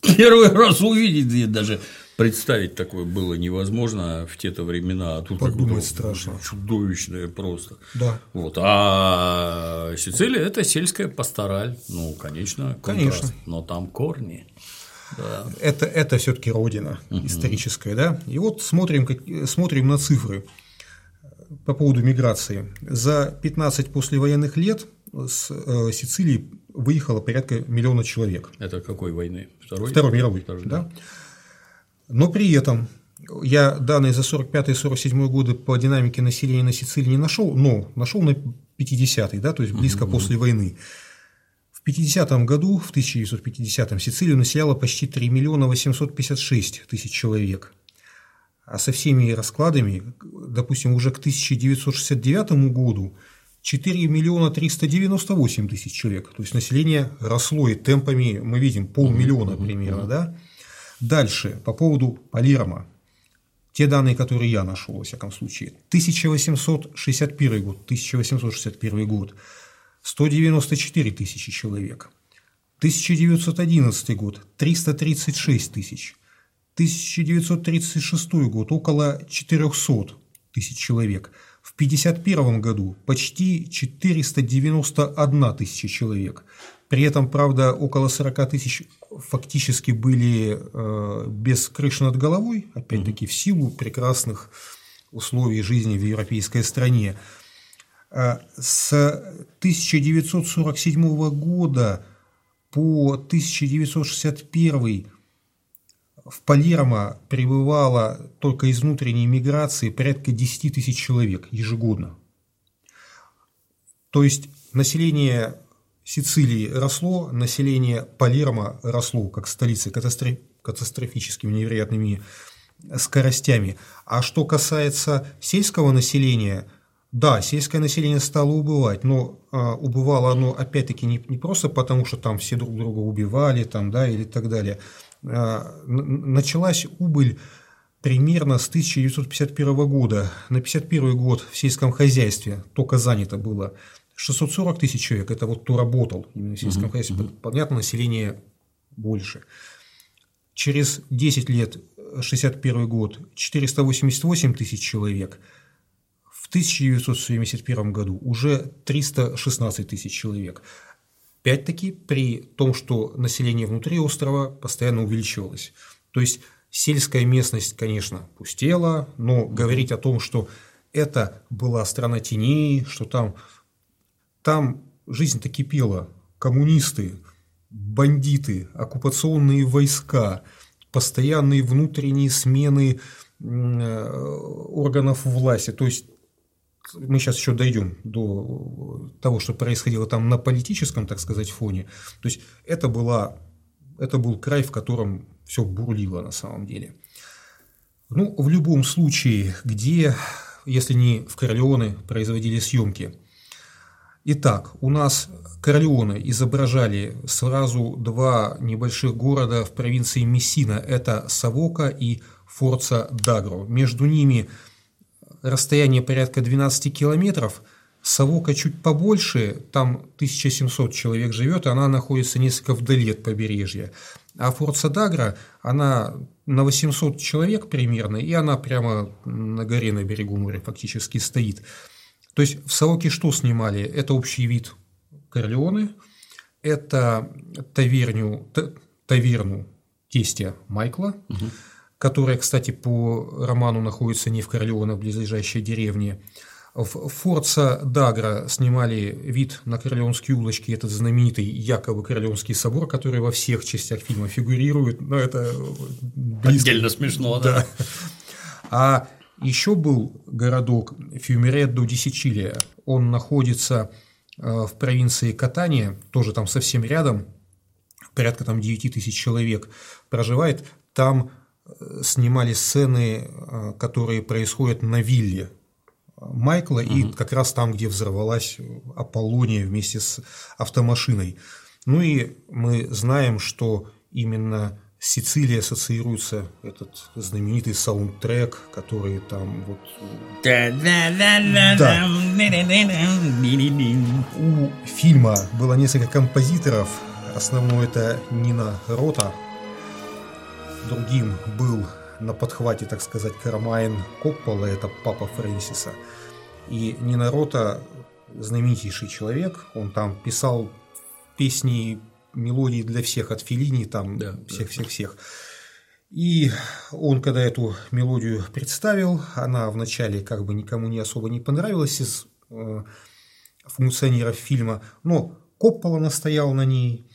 первый раз увидеть, даже представить такое было невозможно в те-то времена, а тут Подумать страшно. чудовищное просто. Да. Вот. А Сицилия – это сельская пастораль, ну, конечно, контраст, конечно. но там корни. Да. Это, это все-таки родина угу. историческая, да. И вот смотрим, как, смотрим на цифры по поводу миграции. За 15 послевоенных лет с э, Сицилии выехало порядка миллиона человек. Это какой войны? Второй? Второй мировой, Второй, да. да. Но при этом я данные за 45-47 годы по динамике населения на Сицилии не нашел, но нашел на 50-й, да, то есть близко угу. после войны. В 50 году, в 1950-м, Сицилию населяло почти 3 миллиона 856 тысяч человек. А со всеми раскладами, допустим, уже к 1969 году 4 миллиона 398 тысяч человек. То есть население росло и темпами, мы видим, полмиллиона примерно, да? Дальше, по поводу Полирома. Те данные, которые я нашел, во всяком случае. 1861 год, 1861 год, 194 тысячи человек. 1911 год, 336 тысяч. 1936 год, около 400 тысяч человек. В 1951 году почти 491 тысяча человек. При этом, правда, около 40 тысяч фактически были э, без крыши над головой, опять-таки в силу прекрасных условий жизни в европейской стране. Э, с 1947 года по 1961 в Палермо пребывало только из внутренней миграции порядка 10 тысяч человек ежегодно. То есть население Сицилии росло, население Палермо росло, как столицы, катастрофическими невероятными скоростями. А что касается сельского населения, да, сельское население стало убывать, но а, убывало оно опять-таки не, не просто потому, что там все друг друга убивали, там, да, или так далее. А, началась убыль примерно с 1951 года. На 1951 год в сельском хозяйстве только занято было 640 тысяч человек, это вот кто работал именно в сельском uh-huh, хозяйстве, uh-huh. понятно, население больше. Через 10 лет, 61 год, 488 тысяч человек, в 1971 году уже 316 тысяч человек. Опять-таки при том, что население внутри острова постоянно увеличивалось. То есть сельская местность, конечно, пустела, но говорить о том, что это была страна теней, что там там жизнь-то кипела. Коммунисты, бандиты, оккупационные войска, постоянные внутренние смены э, органов власти. То есть мы сейчас еще дойдем до того, что происходило там на политическом, так сказать, фоне. То есть это, была, это был край, в котором все бурлило на самом деле. Ну, в любом случае, где, если не в Корлеоне, производили съемки – Итак, у нас Корлеоне изображали сразу два небольших города в провинции Мессина. Это Савока и Форца Дагро. Между ними расстояние порядка 12 километров. Савока чуть побольше, там 1700 человек живет, она находится несколько вдали от побережья. А Форт Садагра, она на 800 человек примерно, и она прямо на горе на берегу моря фактически стоит. То есть в Савоке что снимали? Это общий вид Корлеоне, это таверню, таверну тестя Майкла, угу. которая, кстати, по роману находится не в Корлеоне, а в близлежащей деревне. В Форца Дагра снимали вид на Корлеонские улочки, этот знаменитый якобы Корлеонский собор, который во всех частях фильма фигурирует, но это близко. Отдельно смешно, да. да. А еще был городок Фьюмередо ди Сичилия, он находится э, в провинции Катания, тоже там совсем рядом, порядка там 9 тысяч человек проживает, там э, снимали сцены, э, которые происходят на вилле Майкла, угу. и как раз там, где взорвалась Аполлония вместе с автомашиной. Ну и мы знаем, что именно с ассоциируется этот знаменитый саундтрек, который там вот... Да. У фильма было несколько композиторов. Основной это Нина Рота. Другим был на подхвате, так сказать, Кармайн Коппола, это папа Фрэнсиса. И Нина Рота знаменитейший человек, он там писал песни, мелодии для всех, от Филини, там всех-всех-всех. И он, когда эту мелодию представил, она вначале как бы никому не особо не понравилась из э, функционеров фильма, но Коппола настоял на ней,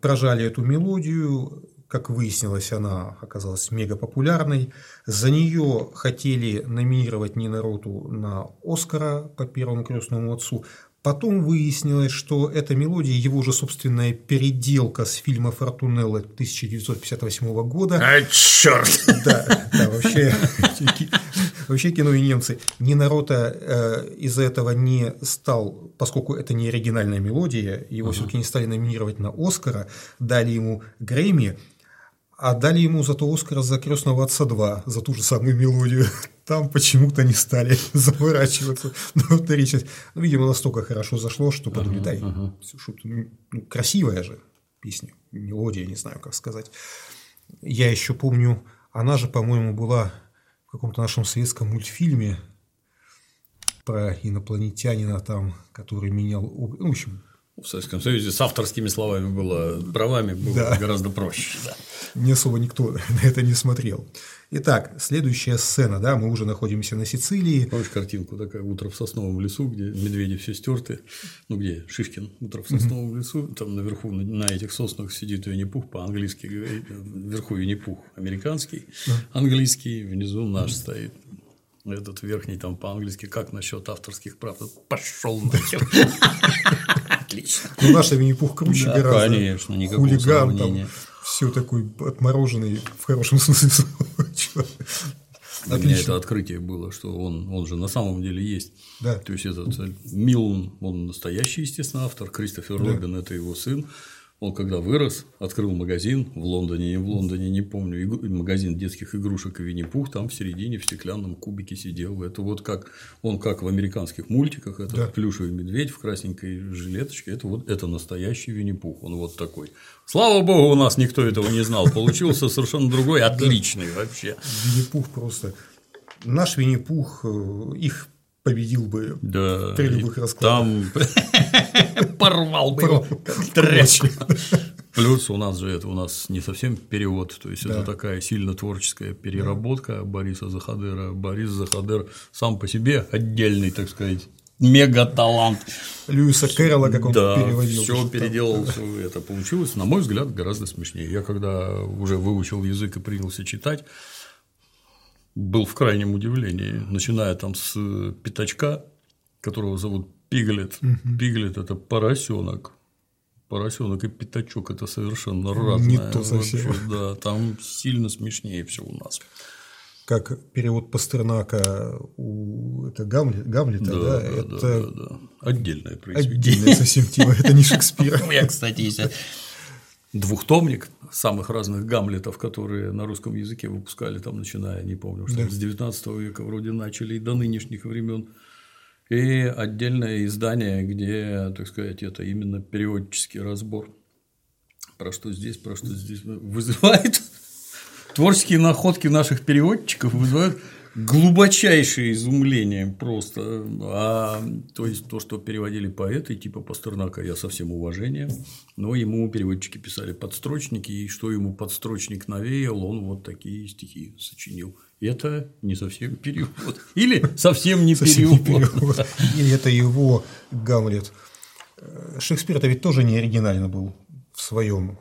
прожали эту мелодию, как выяснилось, она оказалась мега популярной. За нее хотели номинировать Нина Роту на Оскара по первому крестному отцу. Потом выяснилось, что эта мелодия его же собственная переделка с фильма Фортунелла 1958 года. А, черт! Да, да, вообще, вообще кино и немцы. Нина Рота э, из-за этого не стал, поскольку это не оригинальная мелодия, его uh-huh. все-таки не стали номинировать на Оскара, дали ему Грэмми, а дали ему зато Оскара за крестного отца 2, за ту же самую мелодию. Там почему-то не стали заворачиваться на вторую часть. Ну, видимо, настолько хорошо зашло, что подумали, дай, uh-huh, uh-huh. ну, красивая же песня, мелодия, не знаю, как сказать. Я еще помню, она же, по-моему, была в каком-то нашем советском мультфильме про инопланетянина там, который менял... Ну, в общем, в Советском Союзе с авторскими словами было, правами было да. гораздо проще. Да. Не особо никто на это не смотрел. Итак, следующая сцена, да, мы уже находимся на Сицилии. Помнишь картинку такая «Утро в сосновом лесу», где медведи все стерты, ну где Шишкин «Утро в сосновом лесу», там наверху на этих соснах сидит Винни-Пух по-английски, вверху Винни-Пух американский, английский, внизу наш стоит этот верхний там по-английски, как насчет авторских прав? Пошел нахер. Отлично. Ну, наш Винни-Пух круче да, гораздо. Конечно, никакого Хулиган, сравнения. Там, все такой отмороженный в хорошем смысле слова Для меня это открытие было, что он, он же на самом деле есть. Да. То есть этот Милн, он настоящий, естественно, автор, Кристофер да. Робин – это его сын. Он когда вырос, открыл магазин в Лондоне, не в Лондоне, не помню, магазин детских игрушек и Винни-Пух, там в середине в стеклянном кубике сидел. Это вот как он как в американских мультиках, это да. плюшевый медведь в красненькой жилеточке, это вот это настоящий Винни-Пух, он вот такой. Слава богу, у нас никто этого не знал, получился совершенно другой, отличный вообще. Винни-Пух просто. Наш Винни-Пух, э, их победил бы да, при любых раскладах. Там порвал бы его Плюс у нас же это у нас не совсем перевод, то есть да. это такая сильно творческая переработка да. Бориса Захадера. Борис Захадер сам по себе отдельный, так сказать, мега талант. Льюиса Кэрролла, как он да, переводил. Все переделал, все это получилось, на мой взгляд, гораздо смешнее. Я когда уже выучил язык и принялся читать, был в крайнем удивлении, начиная там с пятачка, которого зовут Пиглет. Угу. Пиглет – это поросенок. Поросенок и пятачок – это совершенно разное. Не то совсем. Вообще, да, там сильно смешнее все у нас. Как перевод Пастернака у это Гамлет, Гамлета, да, да, да, это да, да, да. отдельное произведение. Отдельное совсем тема, это не Шекспир. У меня, кстати, есть двухтомник самых разных гамлетов, которые на русском языке выпускали, там, начиная, не помню, что да. с 19 века вроде начали и до нынешних времен. И отдельное издание, где, так сказать, это именно переводческий разбор. Про что здесь, про что здесь вызывает творческие находки наших переводчиков вызывают глубочайшее изумление просто. А, то есть то, что переводили поэты типа Пастернака, я со всем уважением, но ему переводчики писали подстрочники, и что ему подстрочник навеял, он вот такие стихи сочинил. Это не совсем перевод. Или совсем не перевод. Или это его Гамлет. Шекспир-то ведь тоже не оригинально был в своем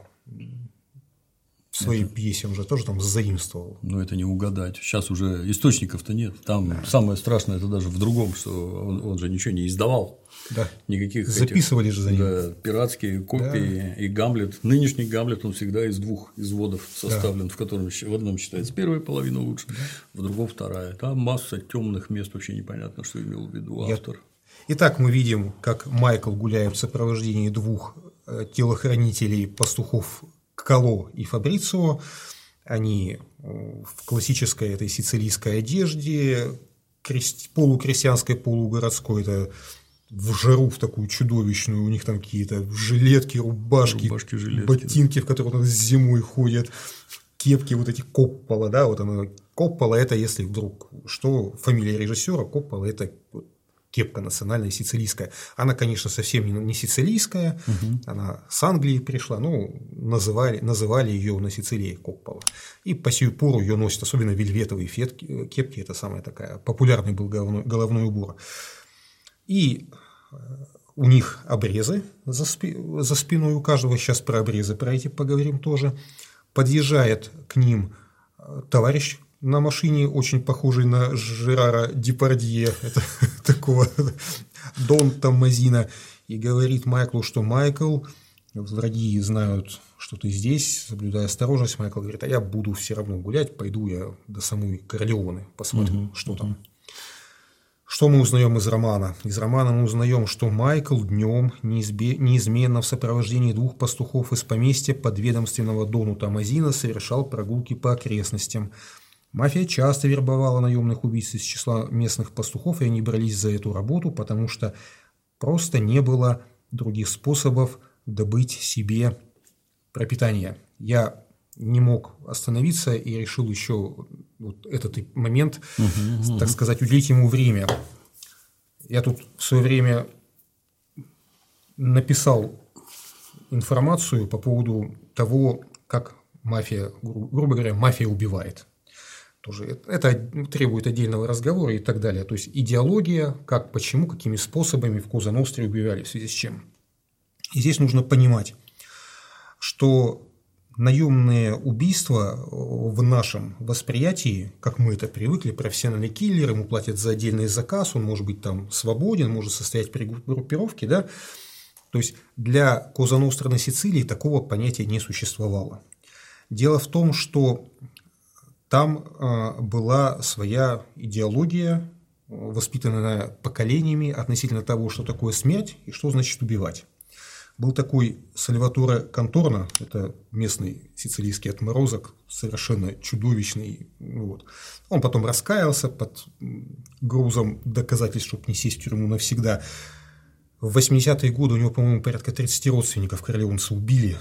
в своей это... пьесе он же тоже там заимствовал. Ну, это не угадать. Сейчас уже источников-то нет. Там да. самое страшное это даже в другом, что он, он же ничего не издавал. Да. Никаких Записывали этих, же за ним. Да, пиратские копии да. и Гамлет. Нынешний Гамлет, он всегда из двух изводов составлен, да. в котором в одном считается первая половина лучше, да. в другом вторая. Там масса темных мест, вообще непонятно, что имел в виду автор. Я... Итак, мы видим, как Майкл гуляет в сопровождении двух э, телохранителей пастухов Кало и Фабрицио. Они э, в классической этой сицилийской одежде, полукрестьянской, полугородской, это в жару в такую чудовищную, у них там какие-то жилетки, рубашки, рубашки жилетки, ботинки, да. в которых он зимой ходят, кепки, вот эти Коппола, да, вот оно, Коппола это если вдруг, что фамилия режиссера, Коппола это кепка национальная сицилийская. Она, конечно, совсем не, не сицилийская, угу. она с Англии пришла, ну, называли, называли ее на Сицилии Коппола. И по сию пору ее носят, особенно вельветовые фетки, кепки, это самая такая популярный был головной, головной убор. И э, у них обрезы за, спи, за спиной у каждого, сейчас про обрезы про эти поговорим тоже. Подъезжает к ним э, товарищ на машине, очень похожий на Жерара Депардье, это такого Дон Тамазина, и говорит Майклу, что Майкл, враги знают, что ты здесь, соблюдая осторожность, Майкл говорит, а я буду все равно гулять, пойду я до самой Корлеоны, посмотрим, угу, что там. Что мы узнаем из романа? Из романа мы узнаем, что Майкл днем неизменно в сопровождении двух пастухов из поместья подведомственного Дону Тамазина совершал прогулки по окрестностям – Мафия часто вербовала наемных убийц из числа местных пастухов, и они брались за эту работу, потому что просто не было других способов добыть себе пропитание. Я не мог остановиться и решил еще вот этот момент, угу, угу. так сказать, уделить ему время. Я тут в свое время написал информацию по поводу того, как мафия, грубо говоря, мафия убивает тоже это требует отдельного разговора и так далее. То есть идеология, как, почему, какими способами в Коза Ностре убивали, в связи с чем. И здесь нужно понимать, что наемные убийства в нашем восприятии, как мы это привыкли, профессиональный киллер, ему платят за отдельный заказ, он может быть там свободен, может состоять при группировке, да, то есть для Коза Ностра на Сицилии такого понятия не существовало. Дело в том, что там а, была своя идеология, воспитанная поколениями относительно того, что такое смерть и что значит убивать. Был такой Сальваторе Конторно, это местный сицилийский отморозок, совершенно чудовищный. Вот. Он потом раскаялся под грузом доказательств, чтобы не сесть в тюрьму навсегда. В 80-е годы у него, по-моему, порядка 30 родственников королеванца убили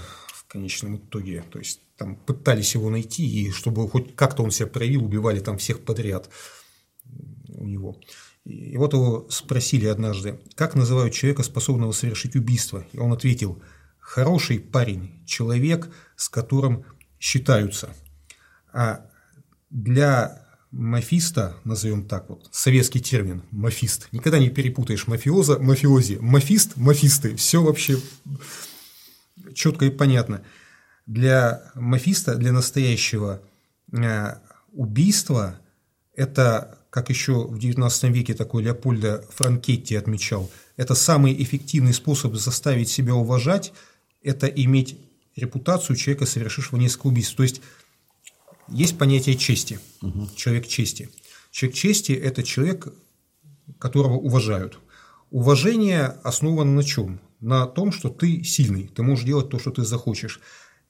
конечном итоге. То есть там пытались его найти, и чтобы хоть как-то он себя проявил, убивали там всех подряд у него. И вот его спросили однажды, как называют человека, способного совершить убийство? И он ответил, хороший парень, человек, с которым считаются. А для мафиста, назовем так вот, советский термин, мафист, никогда не перепутаешь мафиоза, мафиози, мафист, мафисты, все вообще четко и понятно – для мафиста, для настоящего э, убийства, это, как еще в XIX веке такой Леопольда Франкетти отмечал, это самый эффективный способ заставить себя уважать, это иметь репутацию человека, совершившего несколько убийств. То есть есть понятие чести, угу. человек чести. Человек чести – это человек, которого уважают. Уважение основано на чем? На том, что ты сильный, ты можешь делать то, что ты захочешь.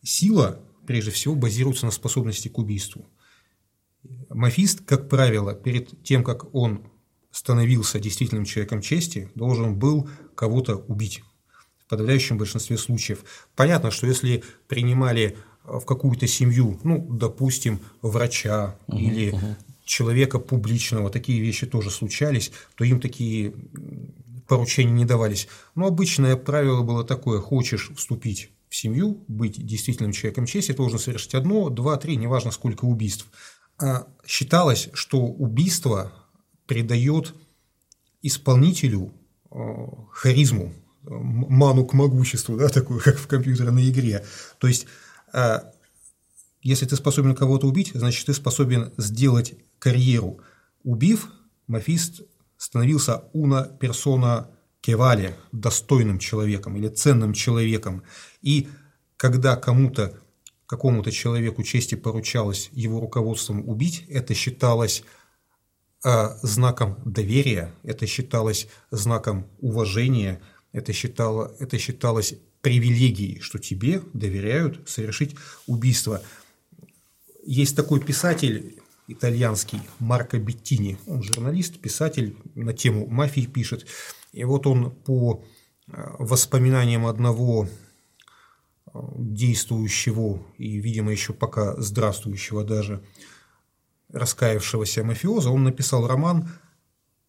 сила, прежде всего, базируется на способности к убийству. Мафист, как правило, перед тем, как он становился действительным человеком чести, должен был кого-то убить в подавляющем большинстве случаев. Понятно, что если принимали в какую-то семью, ну, допустим, врача угу, или угу. человека публичного, такие вещи тоже случались, то им такие поручения не давались. Но обычное правило было такое: хочешь вступить в семью, быть действительным человеком чести, должен совершить одно, два, три, неважно сколько убийств. А считалось, что убийство придает исполнителю э, харизму, ману к могуществу, да, такую, как в компьютерной игре. То есть, а, если ты способен кого-то убить, значит, ты способен сделать карьеру. Убив, мафист становился уна персона кевали, достойным человеком или ценным человеком. И когда кому-то, какому-то человеку чести поручалось его руководством убить, это считалось э, знаком доверия, это считалось знаком уважения – это, считало, это считалось привилегией, что тебе доверяют совершить убийство. Есть такой писатель итальянский Марко Беттини, он журналист, писатель, на тему мафии пишет. И вот он по э, воспоминаниям одного э, действующего и, видимо, еще пока здравствующего даже раскаявшегося мафиоза, он написал роман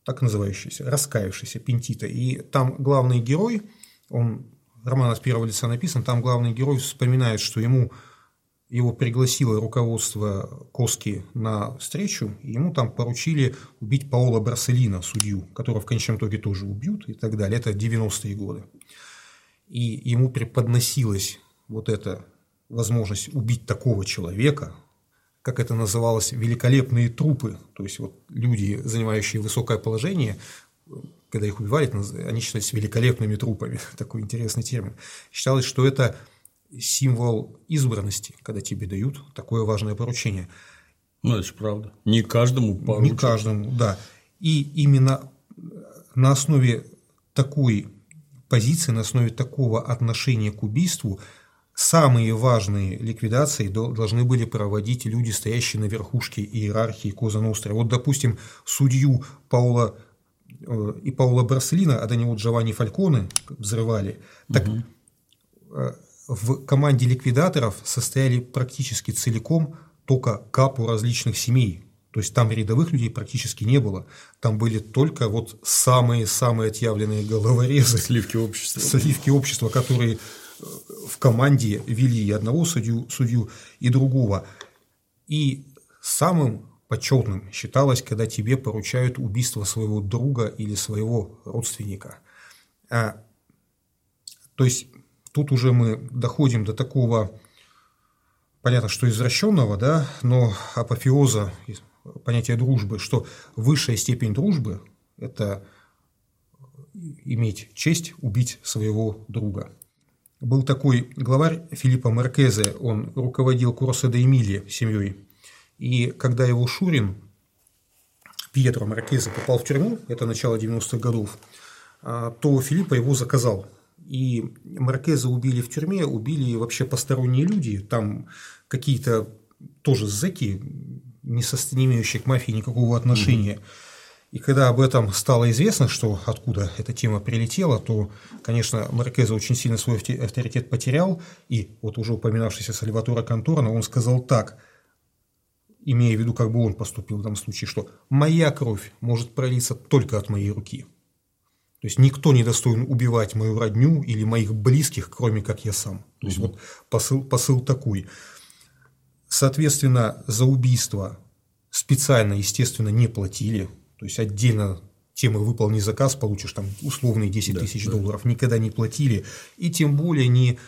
так называющийся, раскаявшийся Пентита. И там главный герой, он, роман от первого лица написан, там главный герой вспоминает, что ему его пригласило руководство Коски на встречу, и ему там поручили убить Паола Барселина, судью, которого в конечном итоге тоже убьют и так далее. Это 90-е годы. И ему преподносилась вот эта возможность убить такого человека, как это называлось, великолепные трупы, то есть вот люди, занимающие высокое положение, когда их убивали, они считались великолепными трупами, такой интересный термин. Считалось, что это символ избранности, когда тебе дают такое важное поручение. Ну, это же правда. Не каждому поручат. Не каждому, да. И именно на основе такой позиции, на основе такого отношения к убийству – самые важные ликвидации должны были проводить люди, стоящие на верхушке иерархии Коза Ностра. Вот, допустим, судью Паула э, и Паула Браслина, а до него Джованни Фальконе взрывали, так угу. В команде ликвидаторов состояли практически целиком только капу различных семей. То есть там рядовых людей практически не было. Там были только вот самые-самые отъявленные головорезы. Сливки общества. Сливки общества, которые в команде вели и одного судью, судью и другого. И самым почетным считалось, когда тебе поручают убийство своего друга или своего родственника. А, то есть тут уже мы доходим до такого, понятно, что извращенного, да, но апофеоза понятия дружбы, что высшая степень дружбы – это иметь честь убить своего друга. Был такой главарь Филиппа Маркезе, он руководил Курса де Эмилия семьей. И когда его Шурин, Пьетро Маркезе, попал в тюрьму, это начало 90-х годов, а, то Филиппа его заказал. И Маркеза убили в тюрьме, убили вообще посторонние люди, там какие-то тоже зэки, не, со, не имеющие к мафии никакого отношения. И когда об этом стало известно, что откуда эта тема прилетела, то, конечно, Маркеза очень сильно свой авторитет потерял, и вот уже упоминавшийся Сальватора Конторно, он сказал так, имея в виду, как бы он поступил в этом случае, что «моя кровь может пролиться только от моей руки». То есть никто не достоин убивать мою родню или моих близких, кроме как я сам. То есть угу. вот посыл, посыл такой. Соответственно, за убийство специально, естественно, не платили. То есть отдельно темы выполни заказ, получишь там условные 10 да, тысяч да. долларов, никогда не платили, и тем более не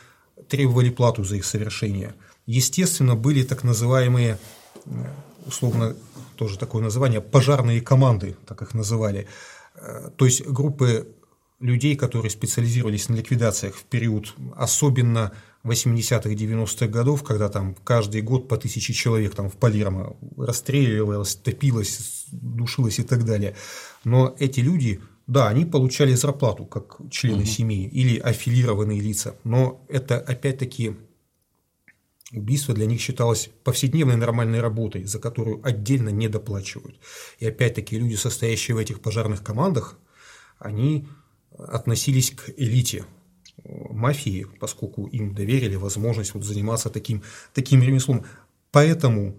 требовали плату за их совершение. Естественно, были так называемые, условно тоже такое название, пожарные команды, так их называли. Э, то есть группы людей, которые специализировались на ликвидациях в период особенно 80-х, 90-х годов, когда там каждый год по тысяче человек там в Палермо расстреливалось, топилось, душилось и так далее. Но эти люди, да, они получали зарплату как члены угу. семьи или аффилированные лица, но это опять-таки Убийство для них считалось повседневной нормальной работой, за которую отдельно не доплачивают. И опять-таки люди, состоящие в этих пожарных командах, они относились к элите мафии, поскольку им доверили возможность вот заниматься таким, таким ремеслом. Поэтому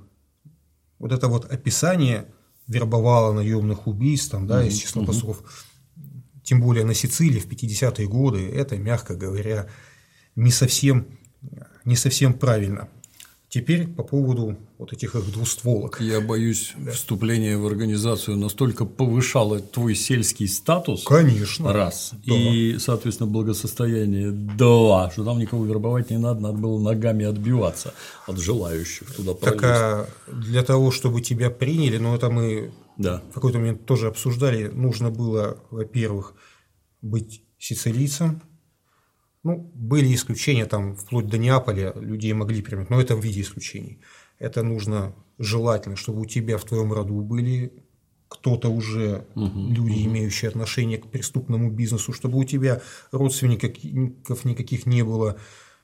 вот это вот описание вербовало наемных убийств там, да, из числа пастухов, тем более на Сицилии в 50-е годы, это, мягко говоря, не совсем не совсем правильно. Теперь по поводу вот этих их двустволок. Я боюсь, да. вступление в организацию настолько повышало твой сельский статус. Конечно. Раз. Да. И, соответственно, благосостояние. Два. Что там никого вербовать не надо, надо было ногами отбиваться от желающих туда пролезть. Так а для того, чтобы тебя приняли, ну это мы да. в какой-то момент тоже обсуждали, нужно было, во-первых, быть сицилийцем, ну, были исключения, там, вплоть до Неаполя людей могли принять, но это в виде исключений. Это нужно желательно, чтобы у тебя в твоем роду были кто-то уже, угу, люди, угу. имеющие отношение к преступному бизнесу, чтобы у тебя родственников никаких не было,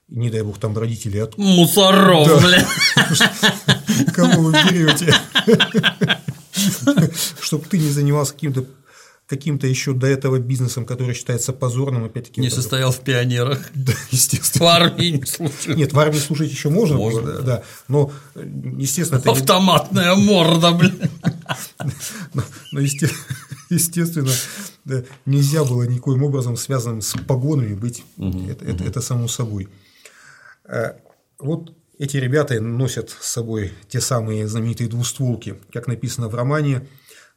не дай бог там родители от... Мусоров, да. бля. Кого вы берете? Чтобы ты не занимался каким-то каким-то еще до этого бизнесом, который считается позорным, опять-таки. Не состоял в пионерах. Да, естественно. В армии не служил. Нет, в армии служить еще можно, можно было, да. но, естественно... Автоматная не... морда, блин. Но, естественно, нельзя было никоим образом связанным с погонами быть, это само собой. Э, вот эти ребята носят с собой те самые знаменитые двустволки, как написано в романе,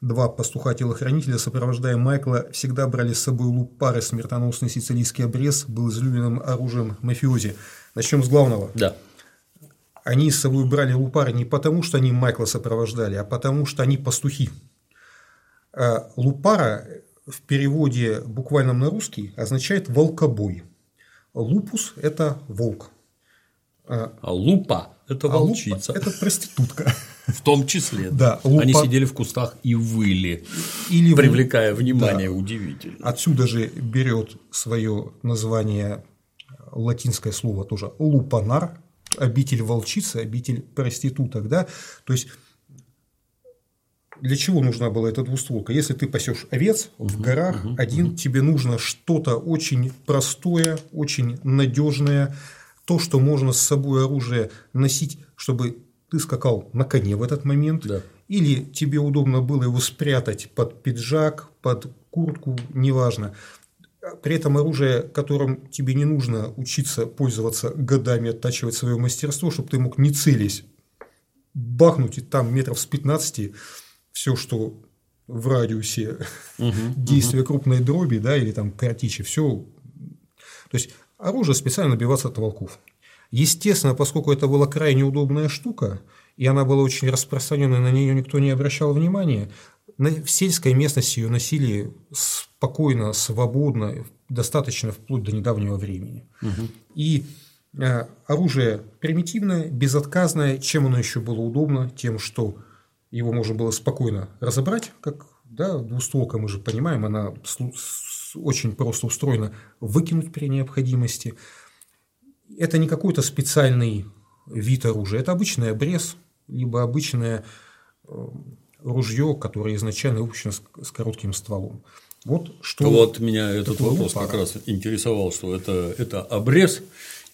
Два пастуха-телохранителя, сопровождая Майкла, всегда брали с собой лупары, смертоносный сицилийский обрез был излюбленным оружием мафиози. Начнем с главного. Да. Они с собой брали лупары не потому, что они Майкла сопровождали, а потому, что они пастухи. А лупара в переводе буквально на русский означает волкобой. Лупус – это волк. А, а лупа – это волчица. А лупа – это проститутка. В том числе. Да. Лупа... Они сидели в кустах и выли, Или привлекая внимание, да. удивительно. Отсюда же берет свое название латинское слово тоже лупанар, обитель волчицы, обитель проституток, да, то есть для чего нужна была эта двустволка? Если ты пасешь овец угу, в горах угу, один, угу. тебе нужно что-то очень простое, очень надежное, то, что можно с собой оружие носить, чтобы ты скакал на коне в этот момент, да. или тебе удобно было его спрятать под пиджак, под куртку, неважно. При этом оружие, которым тебе не нужно учиться пользоваться годами, оттачивать свое мастерство, чтобы ты мог не целясь бахнуть и там метров с 15 все, что в радиусе угу, действия угу. крупной дроби, да, или там картичи, все. То есть оружие специально набиваться от волков. Естественно, поскольку это была крайне удобная штука, и она была очень распространенная, на нее никто не обращал внимания, в сельской местности ее носили спокойно, свободно, достаточно вплоть до недавнего времени. Угу. И э, оружие примитивное, безотказное. Чем оно еще было удобно? Тем, что его можно было спокойно разобрать, как да, двустволка, мы же понимаем, она очень просто устроена, выкинуть при необходимости – это не какой-то специальный вид оружия, это обычный обрез, либо обычное э, ружье, которое изначально выпущено с коротким стволом. Вот что. Вот меня этот вопрос как раз интересовал, что это, это обрез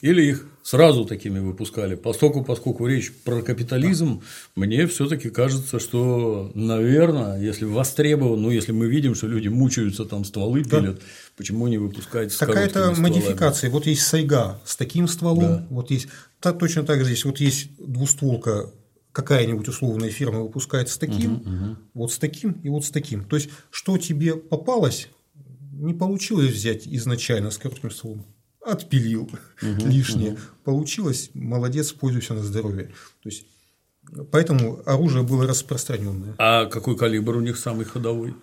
или их сразу такими выпускали. Поскольку, поскольку речь про капитализм, да. мне все-таки кажется, что, наверное, если востребован, ну, если мы видим, что люди мучаются, там стволы да. пилят, почему не выпускать с Какая-то модификация. Вот есть сайга с таким стволом, да. вот есть так, точно так же здесь вот есть двустволка какая-нибудь условная фирма выпускает с таким, угу, угу. вот с таким и вот с таким. То есть, что тебе попалось, не получилось взять изначально с коротким стволом отпилил угу, лишнее. Угу. Получилось, молодец, пользуйся на здоровье. То есть, поэтому оружие было распространенное. А какой калибр у них самый ходовой?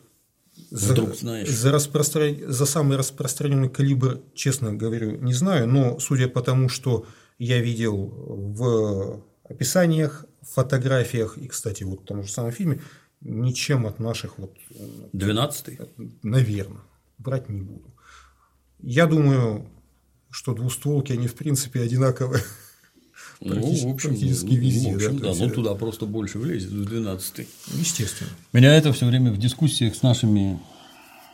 Вдруг знаешь. За, распростра... за самый распространенный калибр, честно говорю, не знаю, но судя по тому, что я видел в описаниях, фотографиях, и, кстати, вот в том же самом фильме, ничем от наших вот… 12 Наверное, брать не буду. Я думаю, что двустволки, они в принципе одинаковые ну, в общем, практически ну, везде. В общем, да, да, ну туда просто больше влезет, в 12 Естественно. Меня это все время в дискуссиях с нашими,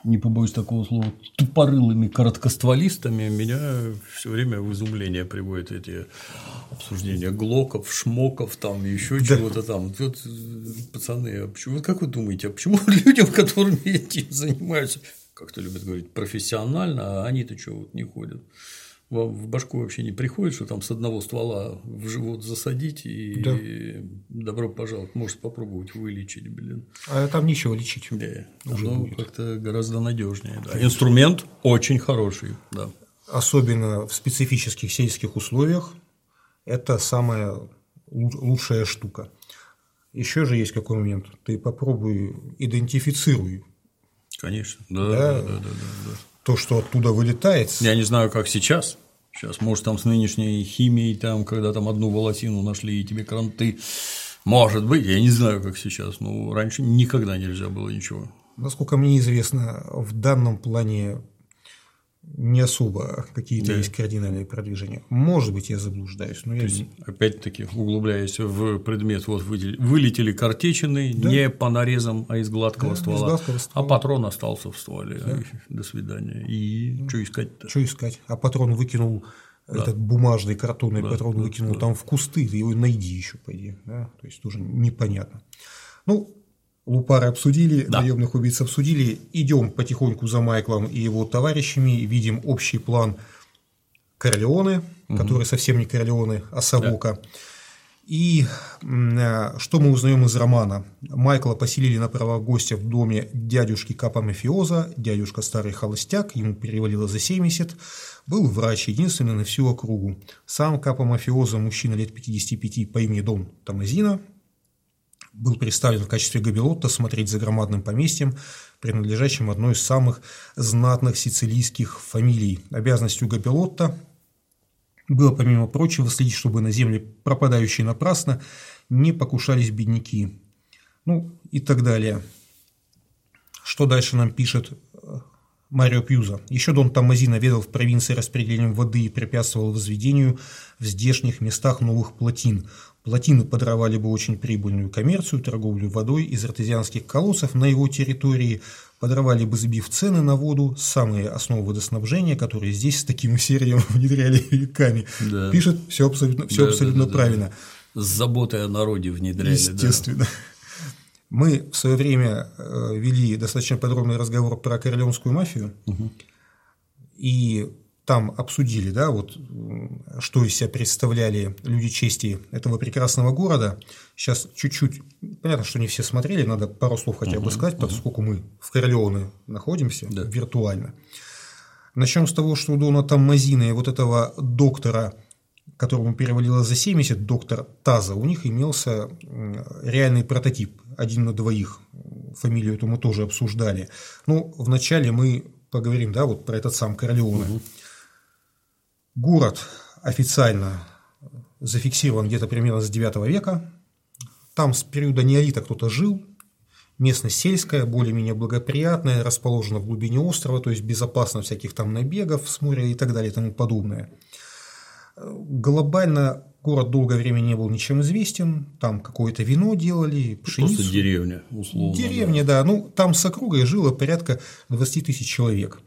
не побоюсь такого слова, тупорылыми короткостволистами, меня все время в изумление приводят эти обсуждения глоков, шмоков, там еще чего-то там. Вот, пацаны, а почему, вот как вы думаете, а почему людям, которыми этим занимаются, как-то любят говорить, профессионально, а они-то что вот не ходят? Вам в башку вообще не приходит, что там с одного ствола в живот засадить и Да. добро пожаловать, может попробовать вылечить, блин. А там нечего лечить. Да, Уже оно как-то гораздо надежнее. Да. Инструмент очень хороший, да. Особенно в специфических сельских условиях это самая лу- лучшая штука. Еще же есть какой момент. Ты попробуй идентифицируй Конечно. Да. да, да, да, да, да. То, что оттуда вылетает. Я не знаю, как сейчас. Сейчас, может, там с нынешней химией, там, когда там одну волосину нашли и тебе кранты. Может быть, я не знаю, как сейчас, но раньше никогда нельзя было ничего. Насколько мне известно, в данном плане не особо какие-то Да. есть кардинальные продвижения. Может быть, я заблуждаюсь, но я То есть, опять-таки, углубляясь в предмет, вот вылетели, картечины не по нарезам, а из гладкого Да, из ствола, гладкого ствола. а патрон остался в стволе. И До свидания. И что искать-то? что искать? А патрон выкинул этот бумажный картонный патрон выкинул там в кусты, ты его найди еще пойди, да? то есть тоже непонятно. Ну, Лупары обсудили, Да. наемных убийц обсудили, идем потихоньку за Майклом и его товарищами, видим общий план Корлеоне, который совсем не Корлеоне, а Савока. И а, что мы узнаем из романа? Майкла поселили на правах гостя в доме дядюшки Капа Мафиоза, дядюшка старый холостяк, ему перевалило за 70, был врач, единственный на всю округу. Сам Капа Мафиоза, мужчина лет 55 по имени Дон Тамазина, был представлен в качестве габелотта смотреть за громадным поместьем, принадлежащим одной из самых знатных сицилийских фамилий. Обязанностью габелотта было, помимо прочего, следить, чтобы на земле, пропадающие напрасно, не покушались бедняки. Ну и так далее. Что дальше нам пишет э, Марио Пьюза? Еще Дон Томазино ведал в провинции распределением воды и препятствовал возведению в здешних местах новых плотин. Плотины подорвали бы очень прибыльную коммерцию, торговлю водой из артезианских колодцев на его территории, подорвали бы, сбив цены на воду, самые основы водоснабжения, которые здесь с таким усердием внедряли веками. Да. Пишет все абсолютно, все Да, абсолютно да, да, да. правильно. С заботой о народе внедряли. да. Естественно. Мы в свое время э, вели достаточно подробный разговор про корлеонскую мафию, и там обсудили, да, вот, что из себя представляли люди чести этого прекрасного города. Сейчас чуть-чуть, понятно, что не все смотрели, надо пару слов хотя бы сказать, поскольку мы в Корлеоне находимся Да. виртуально. Начнем с того, что у Дона Таммазина и вот этого доктора, которому перевалило за 70, доктор Таза, у них имелся реальный прототип, один на двоих. Фамилию эту мы тоже обсуждали. Ну, вначале мы поговорим, да, вот про этот сам Корлеоне. Город официально зафиксирован где-то примерно с 9 века. Там с периода неолита кто-то жил. Местность сельская, более-менее благоприятная, расположена в глубине острова, то есть безопасно всяких там набегов с моря и так далее и тому подобное. Глобально город долгое время не был ничем известен, там какое-то вино делали, пшеницу. Просто деревня, условно. Деревня, да. Ну, там с округой жило порядка 20 тысяч человек.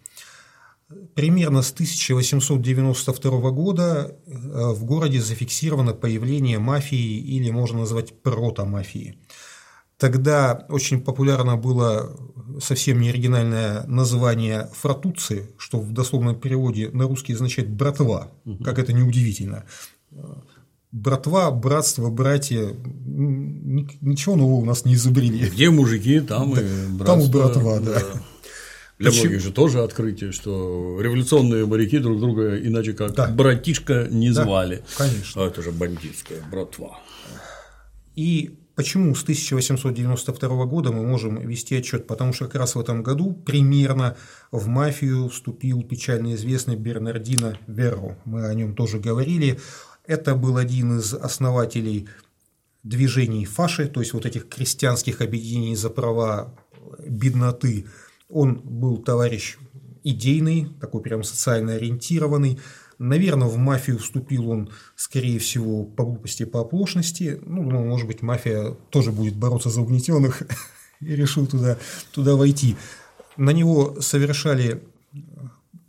Примерно с 1892 года э, в городе зафиксировано появление мафии или можно назвать протомафии. Тогда очень популярно было совсем неоригинальное название фратуции, что в дословном переводе на русский означает «братва», как это неудивительно. Братва, братство, братья, ничего нового у нас не изобрели. Где мужики, там и братство. там и братва, да. Для Почему- многих же тоже открытие, что революционные моряки друг друга иначе как Да. братишка не Да, звали. конечно. А это же бандитская братва. И почему с 1892 года мы можем вести отчет? Потому что как раз в этом году примерно в мафию вступил печально известный Бернардино Верро. Мы о нем тоже говорили. Это был один из основателей движений фаши, то есть вот этих крестьянских объединений за права бедноты. Он был товарищ идейный, такой прям социально ориентированный. Наверное, в мафию вступил он, скорее всего, по глупости, по оплошности. Ну, думал, может быть, мафия тоже будет бороться за угнетенных и решил туда, туда войти. На него совершали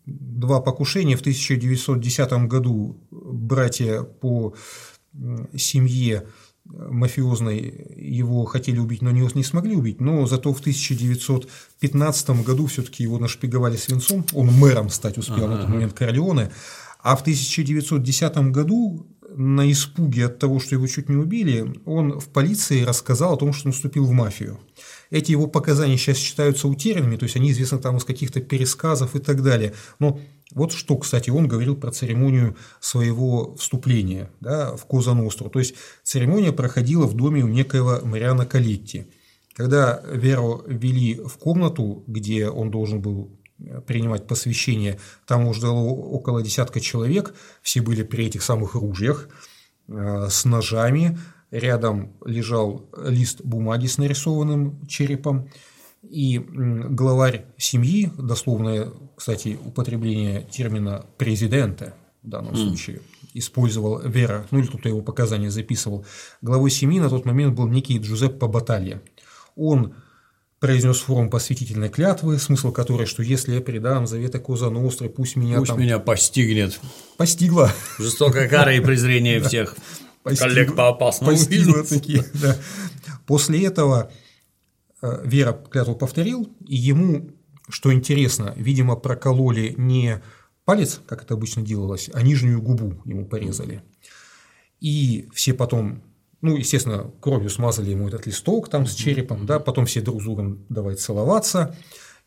два покушения. В 1910 году братья по семье мафиозной его хотели убить, но не, не смогли убить, но зато в 1915 году все-таки его нашпиговали свинцом, он мэром стать успел ага. в этот момент Корлеоне, а в 1910 году на испуге от того, что его чуть не убили, он в полиции рассказал о том, что он вступил в мафию. Эти его показания сейчас считаются утерянными, то есть они известны там из каких-то пересказов и так далее. Но вот что, кстати, он говорил про церемонию своего вступления да, в Коза Ностру. То есть церемония проходила в доме у некоего Мариана Калитти. Когда Веру вели в комнату, где он должен был принимать посвящение, там уже ждало около десятка человек, все были при этих самых ружьях, э, с ножами, рядом лежал лист бумаги с нарисованным черепом, и главарь семьи, дословное, кстати, употребление термина президента в данном mm. случае, использовал Вера, ну или кто-то его показания записывал. Главой семьи на тот момент был некий Джузеппе Баталья. Он произнес форму посвятительной клятвы, смысл которой, что если я предам завета Коза Ностры, пусть меня пусть там... меня постигнет. Постигла. Жестокая кара и презрение всех коллег по опасному да. После этого Вера клятву повторил, и ему, что интересно, видимо, прокололи не палец, как это обычно делалось, а нижнюю губу ему порезали. И все потом, ну, естественно, кровью смазали ему этот листок там с черепом, да, потом все друг с другом давай целоваться.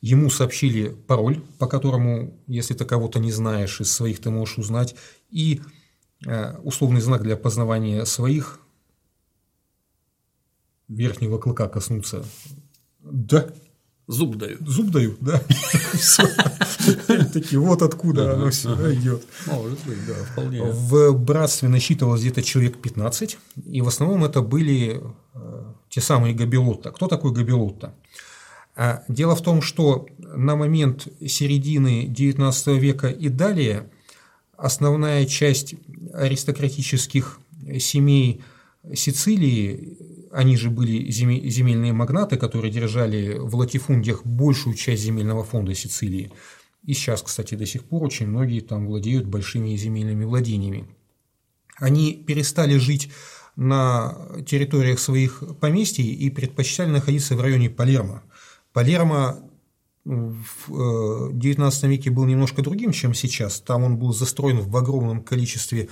Ему сообщили пароль, по которому, если ты кого-то не знаешь, из своих ты можешь узнать, и э, условный знак для познавания своих верхнего клыка коснуться да. Зуб дают. Зуб дают, да. Таки вот откуда оно все идет. Может быть, да, вполне. В братстве насчитывалось где-то человек 15, и в основном это были э, те самые Габелотта. Кто такой Габелотта? А, дело в том, что на момент середины XIX века и далее основная часть аристократических семей Сицилии они же были земельные магнаты, которые держали в латифундиях большую часть земельного фонда Сицилии. И сейчас, кстати, до сих пор очень многие там владеют большими земельными владениями. Они перестали жить на территориях своих поместий и предпочитали находиться в районе Палермо. Палермо в XIX э, веке был немножко другим, чем сейчас. Там он был застроен в огромном количестве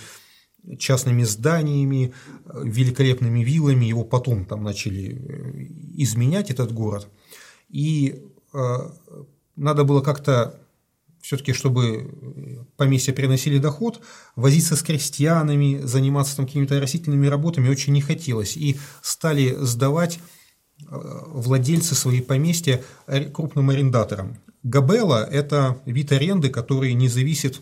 частными зданиями, великолепными виллами, его потом там начали э, изменять этот город. И э, надо было как-то все-таки, чтобы поместья приносили доход, возиться с крестьянами, заниматься там какими-то растительными работами очень не хотелось. И стали сдавать э, владельцы свои поместья крупным арендаторам. Габела – это вид аренды, который не зависит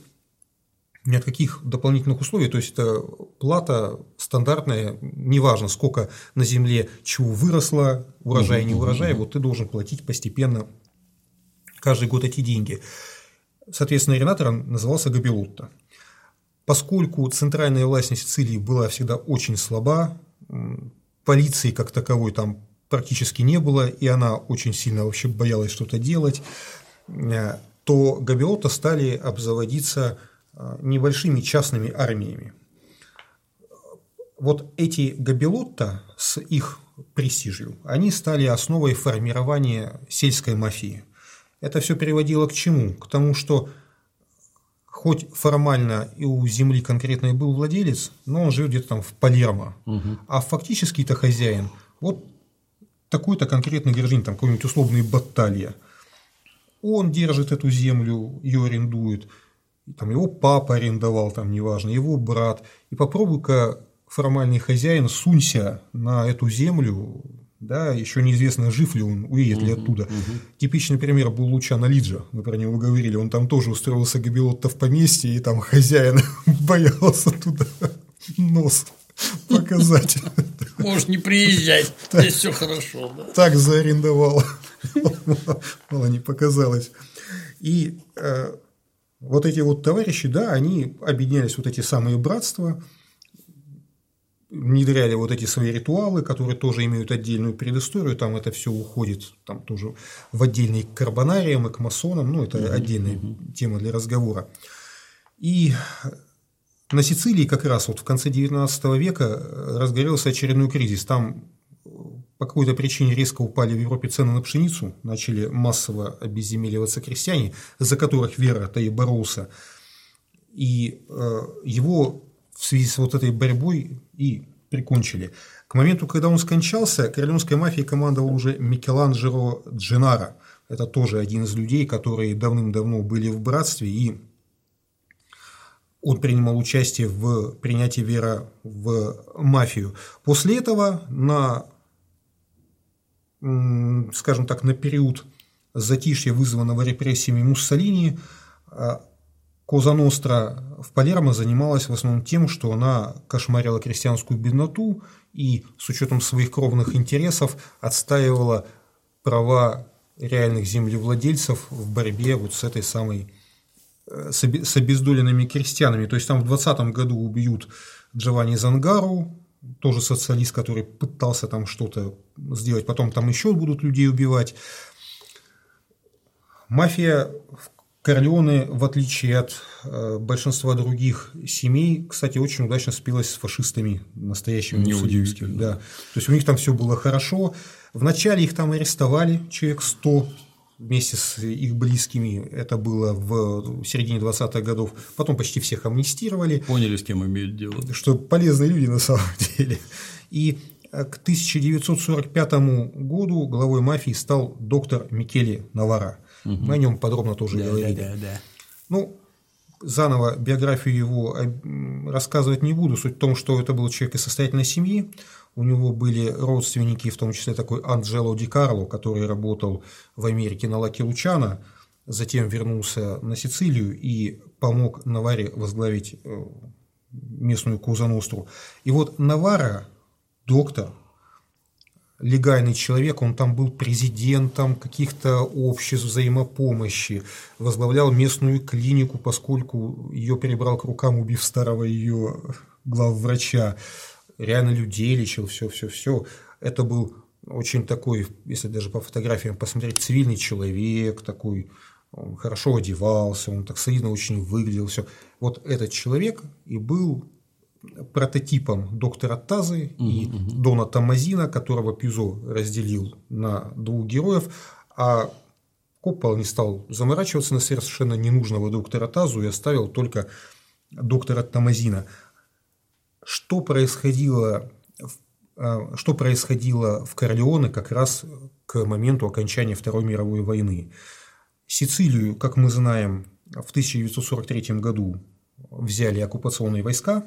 ни от каких дополнительных условий, то есть это плата стандартная, неважно сколько на земле чего выросло, урожай, не урожай, вот ты должен платить постепенно каждый год эти деньги. Соответственно, арендатором назывался Габелутта. Поскольку центральная власть на Сицилии была всегда очень слаба, полиции как таковой там практически не было, и она очень сильно вообще боялась что-то делать, э, то Габиота стали обзаводиться небольшими частными армиями. Вот эти габелотта с их престижью, они стали основой формирования сельской мафии. Это все приводило к чему? К тому, что хоть формально и у земли конкретно и был владелец, но он живет где-то там в Палермо, угу. а фактически-то хозяин вот такой-то конкретный гражданин, там какой-нибудь условный Батталья. Он держит эту землю, ее арендует – там его папа арендовал, там неважно, его брат, и попробуй-ка формальный хозяин сунься на эту землю, да, еще неизвестно, жив ли он, уедет ли оттуда. Угу. Типичный пример был Лучано Лиджа, мы про него говорили, он там тоже устроился Габилотто в поместье, и там хозяин боялся туда нос показать. Можешь не приезжать, здесь все хорошо. Да? Так заарендовал, мало не показалось. И э, вот эти вот товарищи, да, они объединялись, вот эти самые братства, внедряли вот эти свои ритуалы, которые тоже имеют отдельную предысторию, там это все уходит там тоже в отдельный к карбонариям и к масонам, ну это отдельная тема для разговора. И на Сицилии как раз вот в конце XIX века разгорелся очередной кризис. Там по какой-то причине резко упали в Европе цены на пшеницу, начали массово обезземеливаться крестьяне, за которых Вера-то и боролся. И э, его в связи с вот этой борьбой и прикончили. К моменту, когда он скончался, королевской мафией командовал уже Микеланджело Дженаро. Это тоже один из людей, которые давным-давно были в братстве, и он принимал участие в принятии Вера в мафию. После этого на, скажем так, на период затишья, вызванного репрессиями Муссолини, а, Коза Ностра в Палермо занималась в основном тем, что она кошмарила крестьянскую бедноту и с учетом своих кровных интересов отстаивала права реальных землевладельцев в борьбе вот с этой самой э, с обездоленными крестьянами. То есть там в 20 году убьют Джованни Зангару, тоже социалист, который пытался там что-то сделать, потом там еще будут людей убивать. Мафия в Корлеоне, в отличие от э, большинства других семей, кстати, очень удачно спилась с фашистами настоящими. Неудивительно. Да. То есть у них там все было хорошо. Вначале их там арестовали, человек 100 вместе с их близкими. Это было в середине 20-х годов. Потом почти всех амнистировали. Поняли, с кем имеют дело. Что полезные люди на самом деле. И э, к 1945 году главой мафии стал доктор Микеле Навара. Угу. Мы о нем подробно тоже да, говорили. Да, да, да. Ну, заново биографию его рассказывать не буду. Суть в том, что это был человек из состоятельной семьи. У него были родственники, в том числе такой Анджело Ди Карло, который работал в Америке на Лаки Лучана, затем вернулся на Сицилию и помог Наваре возглавить э, местную Кузаностру. И вот Навара, доктор, легальный человек, он там был президентом каких-то обществ взаимопомощи, возглавлял местную клинику, поскольку ее перебрал к рукам, убив старого ее главврача, реально людей лечил, все-все-все. Это был очень такой, если даже по фотографиям посмотреть, цивильный человек, такой, он хорошо одевался, он так солидно очень выглядел, все. Вот этот человек и был прототипом доктора Тазы угу, и угу. Дона Тамазина, которого Пюзо разделил на двух героев, а Коппол не стал заморачиваться на совершенно ненужного доктора Тазу и оставил только доктора Тамазина. Что происходило, а, что происходило в Корлеоне как раз к моменту окончания Второй мировой войны? Сицилию, как мы знаем, в 1943 году взяли оккупационные войска,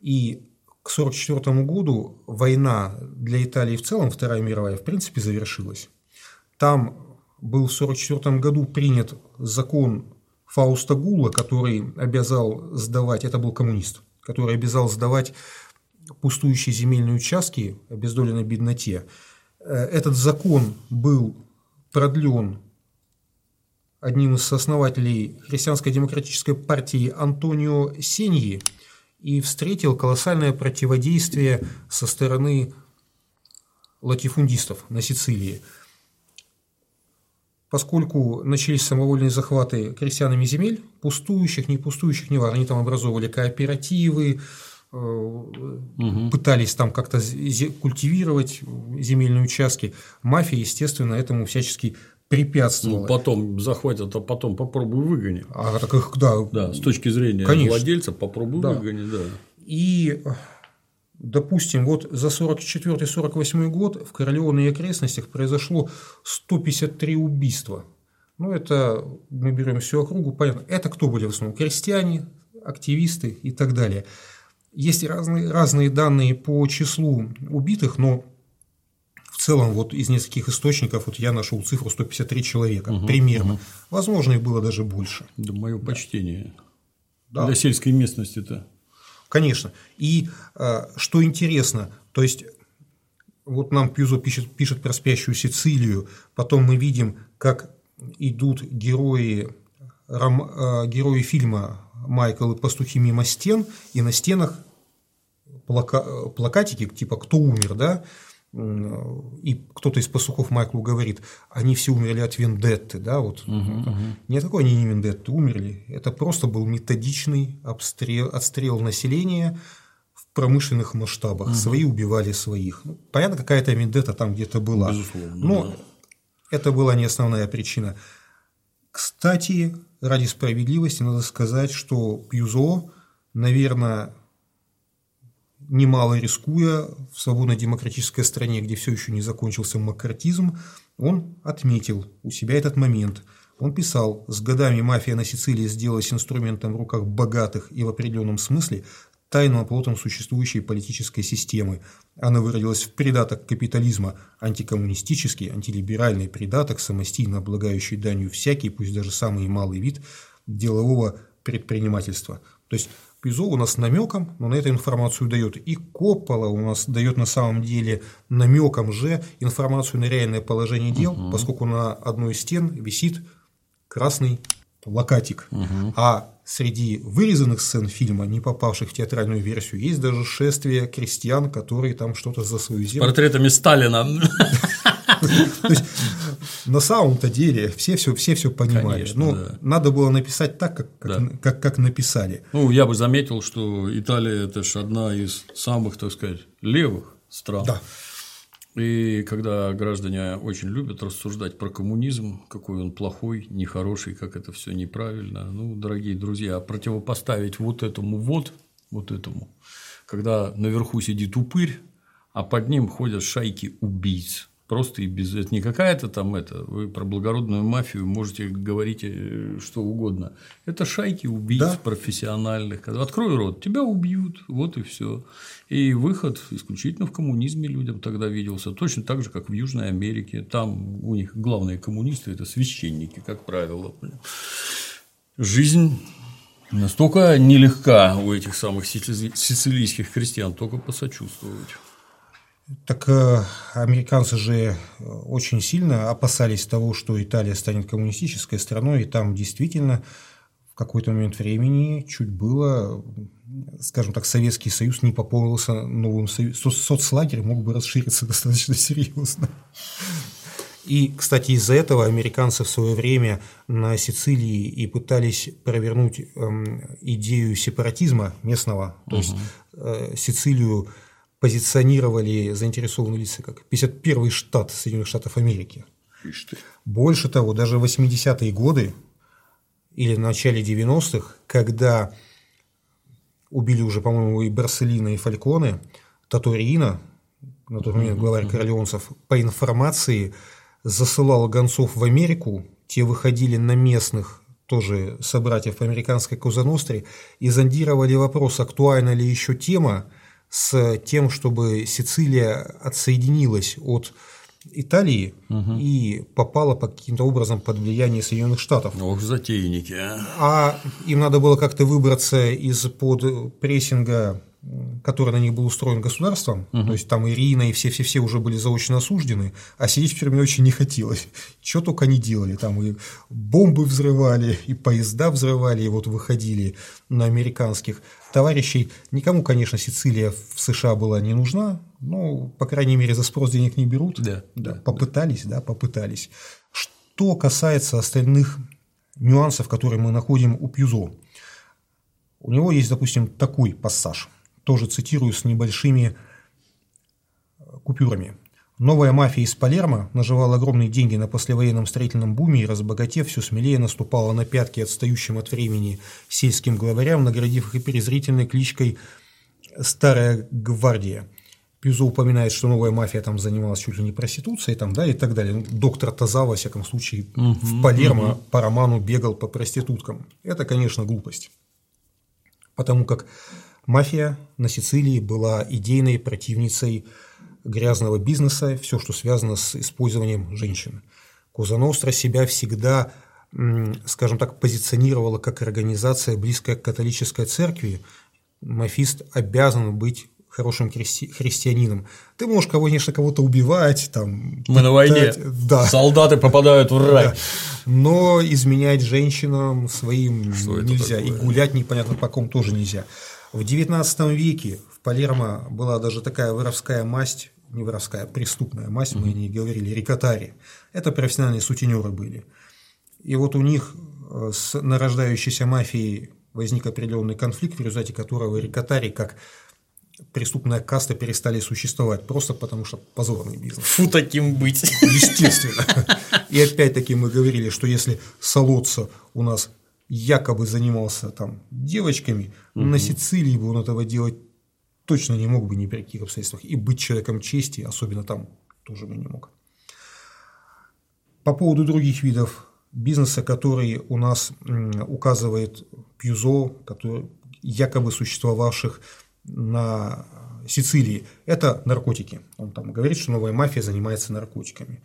и к 1944 году война для Италии в целом, Вторая мировая, в принципе, завершилась. Там был в 1944 году принят закон Фауста Гула, который обязал сдавать, это был коммунист, который обязал сдавать пустующие земельные участки обездоленной бедноте. Э, этот закон был продлен одним из основателей христианской демократической партии Антонио Сеньи – и встретил колоссальное противодействие со стороны латифундистов на Сицилии. Поскольку начались самовольные захваты крестьянами земель, пустующих, не пустующих, не важно, они там образовывали кооперативы, угу. пытались там как-то культивировать земельные участки. Мафия, естественно, этому всячески препятствовало. Ну, потом захватят, а потом попробуй выгони. А так их, да. Да, с точки зрения Конечно. владельца попробуй да. выгони, да. И, допустим, вот за 44-48 год в Королевне и окрестностях произошло 153 убийства. Ну, это мы берем всю округу, понятно. Это кто были в основном? Крестьяне, активисты и так далее. Есть разные, разные данные по числу убитых, но в целом вот из нескольких источников вот я нашел цифру 153 человека угу, примерно. Угу. Возможно, их было даже больше. Да, мое почтение. Да. Для сельской местности-то. Конечно. И э, что интересно, то есть вот нам Пьюзо пишет, пишет про спящую Сицилию, потом мы видим, как идут герои ром, э, герои фильма «Майкл и пастухи мимо стен», и на стенах плака, плакатики, типа «Кто умер?», да, и кто-то из пастухов Майклу говорит, они все умерли от вендетты, да, вот. Угу, угу. Никакой они не вендетты умерли, это просто был методичный обстрел, отстрел населения в промышленных масштабах. Угу. Свои убивали своих. Ну, понятно, какая-то вендетта там где-то была. Безусловно. Но да. это была не основная причина. Кстати, ради справедливости надо сказать, что Пьюзо, наверное, немало рискуя в свободно-демократической стране, где все еще не закончился маккартизм, он отметил у себя этот момент. Он писал, с годами мафия на Сицилии сделалась инструментом в руках богатых и в определенном смысле тайным оплотом существующей политической системы. Она выродилась в придаток капитализма, антикоммунистический, антилиберальный придаток, самостийно облагающий данью всякий, пусть даже самый малый вид делового предпринимательства. То есть Пизо у нас намеком, но на эту информацию дает. И Коппола у нас дает на самом деле намеком же информацию на реальное положение дел, угу. поскольку на одной из стен висит красный плакатик. Угу. А среди вырезанных сцен фильма, не попавших в театральную версию, есть даже шествие крестьян, которые там что-то за свою землю. Портретами Сталина. То есть, на самом-то деле все все, все, все понимали. Конечно, Но да. надо было написать так, как, как, Да. как, как написали. Ну, я бы заметил, что Италия – это же одна из самых, так сказать, левых стран. Да. И когда граждане очень любят рассуждать про коммунизм, какой он плохой, нехороший, как это все неправильно, ну, дорогие друзья, противопоставить вот этому вот, вот этому, когда наверху сидит упырь, а под ним ходят шайки убийц. Просто и без это не какая-то там это. Вы про благородную мафию можете говорить э, что угодно. Это шайки убийц Да. профессиональных. Открой рот, тебя убьют, вот и все. И выход исключительно в коммунизме людям тогда виделся. Точно так же, как в Южной Америке. Там у них главные коммунисты это священники, как правило. Жизнь настолько нелегка у этих самых сицили- сицилийских крестьян, только посочувствовать. Так э, американцы же э, очень сильно опасались того, что Италия станет коммунистической страной, и там действительно в какой-то момент времени чуть было, скажем так, Советский Союз не пополнился новым союзом. Со- Соцлагерь мог бы расшириться достаточно серьезно. И, кстати, из-за этого американцы в свое время на Сицилии и пытались провернуть эм, идею сепаратизма местного, то есть э, Сицилию позиционировали заинтересованные лица как 51-й штат Соединенных Штатов Америки. Больше того, даже в 80-е годы или в начале 90-х, когда убили уже, по-моему, и Барселина, и Фальконе, Таторино, на тот момент главарь королеонцев, по информации засылал гонцов в Америку, те выходили на местных тоже собратьев по американской Козаностре и зондировали вопрос, актуальна ли еще тема с тем, чтобы Сицилия отсоединилась от Италии и попала по каким-то образом под влияние Соединенных Штатов. Ох, затейники, а. А им надо было как-то выбраться из-под прессинга, который на них был устроен государством. То есть там Ирина и все-все-все уже были заочно осуждены, а сидеть в тюрьме очень не хотелось. Что только они делали. Там и бомбы взрывали, и поезда взрывали, и вот выходили на американских товарищей. Никому, конечно, Сицилия в США была не нужна, но, по крайней мере, за спрос денег не берут. Да, да, попытались, да, попытались. Что касается остальных нюансов, которые мы находим у Пьюзо, у него есть, допустим, такой пассаж, тоже цитирую с небольшими э, купюрами. Новая мафия из Палермо наживала огромные деньги на послевоенном строительном буме и, разбогатев, все смелее наступала на пятки отстающим от времени сельским главарям, наградив их презрительной кличкой «Старая гвардия». Пьюзо упоминает, что новая мафия там занималась чуть ли не проституцией там, да, и так далее. Доктор Таза, во всяком случае, в Палермо по роману бегал по проституткам. Это, конечно, глупость. Потому как мафия на Сицилии была идейной противницей грязного бизнеса, все, что связано с использованием женщин. Коза Ностра себя всегда, скажем так, позиционировала как организация, близкая к католической церкви. Мафист обязан быть хорошим христи- христианином. Ты можешь, конечно, кого-то убивать, там. Мы на войне. Да. Солдаты попадают в рай. Да. Но изменять женщинам своим что нельзя. И гулять непонятно по ком тоже нельзя. В XIX веке в Палермо была даже такая воровская масть, не воровская, преступная масть, мы не говорили, рикотари. Это профессиональные сутенеры были. И вот у них э, с нарождающейся мафией возник определенный конфликт, в результате которого рикотари как преступная каста перестали существовать, просто потому что позорный бизнес. Фу таким быть. Естественно. И опять-таки мы говорили, что если Солоца у нас якобы занимался там девочками, угу. на Сицилии бы он этого делать точно не мог бы ни при каких обстоятельствах. И быть человеком чести, особенно там, тоже бы не мог. По поводу других видов бизнеса, который у нас указывает Пьюзо, который, якобы существовавших на Сицилии, это наркотики. Он там говорит, что новая мафия занимается наркотиками.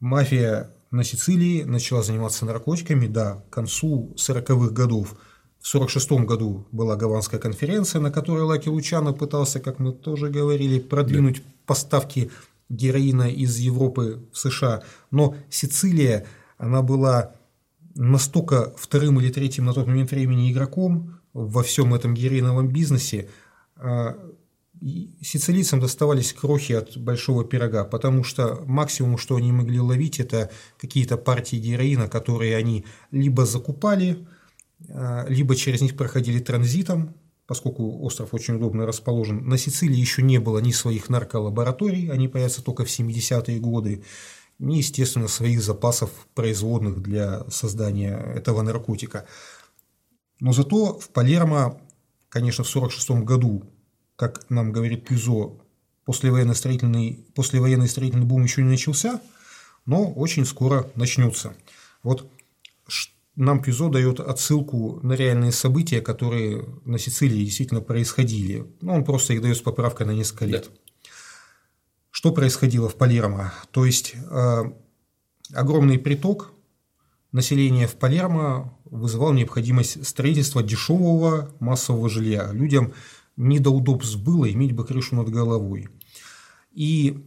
Мафия на Сицилии начала заниматься наркотиками, да, к концу 40-х годов. В 1946 году была Гаванская конференция, на которой Лаки Лучано пытался, как мы тоже говорили, продвинуть поставки героина из Европы в США. Но Сицилия, она была настолько вторым или третьим на тот момент времени игроком во всем этом героиновом бизнесе, а, сицилийцам доставались крохи от большого пирога, потому что максимум, что они могли ловить, это какие-то партии героина, которые они либо закупали, либо через них проходили транзитом, поскольку остров очень удобно расположен. На Сицилии еще не было ни своих нарколабораторий, они появятся только в 70-е годы, ни, естественно, своих запасов производных для создания этого наркотика. Но зато в Палермо, конечно, в 1946 году, как нам говорит Пюзо, послевоенный строительный, послевоенный строительный бум еще не начался, но очень скоро начнется. Вот нам Пюзо дает отсылку на реальные события, которые на Сицилии действительно происходили. Но он просто их дает с поправкой на несколько лет. Да. Что происходило в Палермо? То есть э, огромный приток населения в Палермо вызывал необходимость строительства дешевого массового жилья. Людям не до удобств было иметь бы крышу над головой. И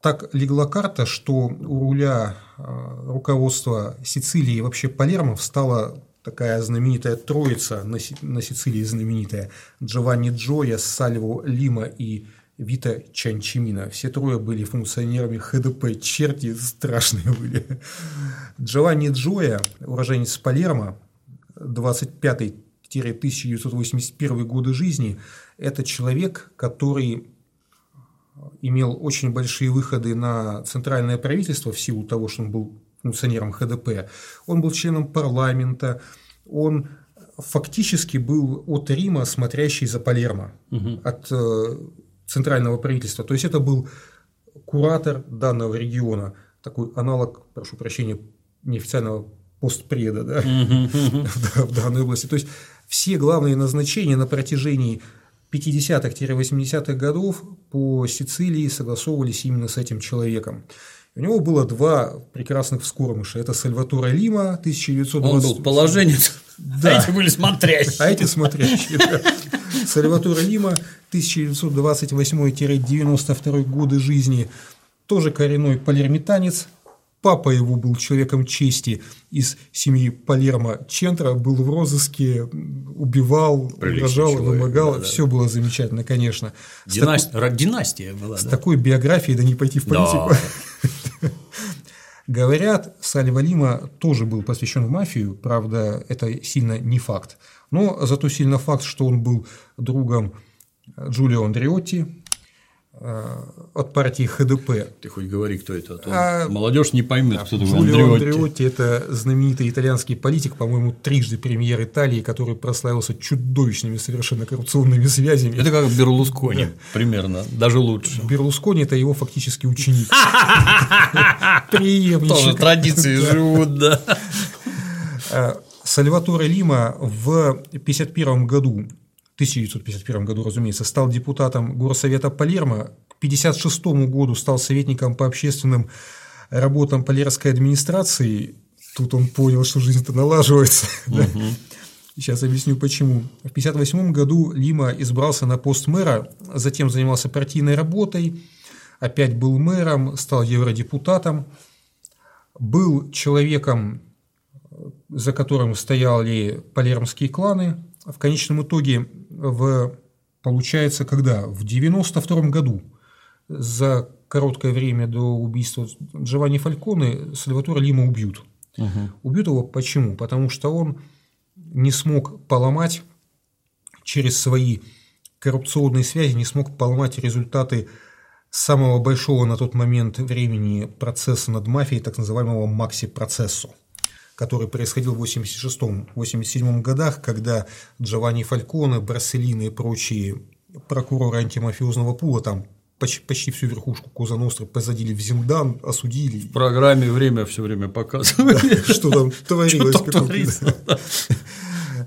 так легла карта, что у руля э, руководства Сицилии и вообще Палермо встала такая знаменитая троица на Сицилии знаменитая Джованни Джоя, Сальво Лима и Вита Чанчимина. Все трое были функционерами ХДП, черти страшные были. Джованни Джоя, уроженец Палермо, 25-1981 годы жизни, это человек, который имел очень большие выходы на центральное правительство в силу того, что он был функционером ХДП. Он был членом парламента, он фактически был от Рима, смотрящий за Палермо, угу. от э, центрального правительства. То есть это был куратор данного региона, такой аналог, прошу прощения, неофициального постпреда да, в данной области. То есть все главные назначения на протяжении 50-80-х годов по Сицилии согласовывались именно с этим человеком. У него было два прекрасных вскормыша. Это Сальваторе Лима, 1920... Он был положенец, да. а эти были смотрящие. А эти смотрящие, да. Сальваторе Лима, 1928-92 годы жизни, тоже коренной полермитанец, папа его был человеком чести из семьи Палермо Чентра, был в розыске, убивал, угрожал, вымогал, да, да. все было замечательно, конечно. Династия, таку... династия была. С да? такой биографией, да не пойти в политику. Да. Говорят, Сальва Лима тоже был посвящен в мафию, правда, это сильно не факт. Но зато сильно факт, что он был другом Джулио Андреотти, от партии ХДП. Ты хоть говори, кто это, а, а молодежь не поймет, кто такой Джулио Андреотти. Андреотти – это знаменитый итальянский политик, по-моему, трижды премьер Италии, который прославился чудовищными совершенно коррупционными связями. Это как Берлускони, примерно, даже лучше. Bерлускони – это его фактически ученик. Преемничек. Тоже традиции живут, да. А, Сальваторе Лима в 1951 году 1951 году, разумеется, стал депутатом Горсовета Палермо, к 1956 году стал советником по общественным работам Палерской администрации, тут он понял, что жизнь-то налаживается. Угу. Сейчас объясню почему. В 1958 году Лима избрался на пост мэра, затем занимался партийной работой, опять был мэром, стал евродепутатом, был человеком, за которым стояли палермские кланы. В конечном итоге, в, получается, когда? В 1992 году, за короткое время до убийства Джованни Фальконе, Сальватора Лима убьют. Угу. Убьют его почему? Потому что он не смог поломать через свои коррупционные связи, не смог поломать результаты самого большого на тот момент времени процесса над мафией, так называемого Макси-процессу, который происходил в 86-87 годах, когда Джованни Фальконе, Барселина и прочие прокуроры антимафиозного пула там почти, почти всю верхушку Коза Ностры посадили в Зиндан, осудили. В программе время все время показывали. Что там творилось.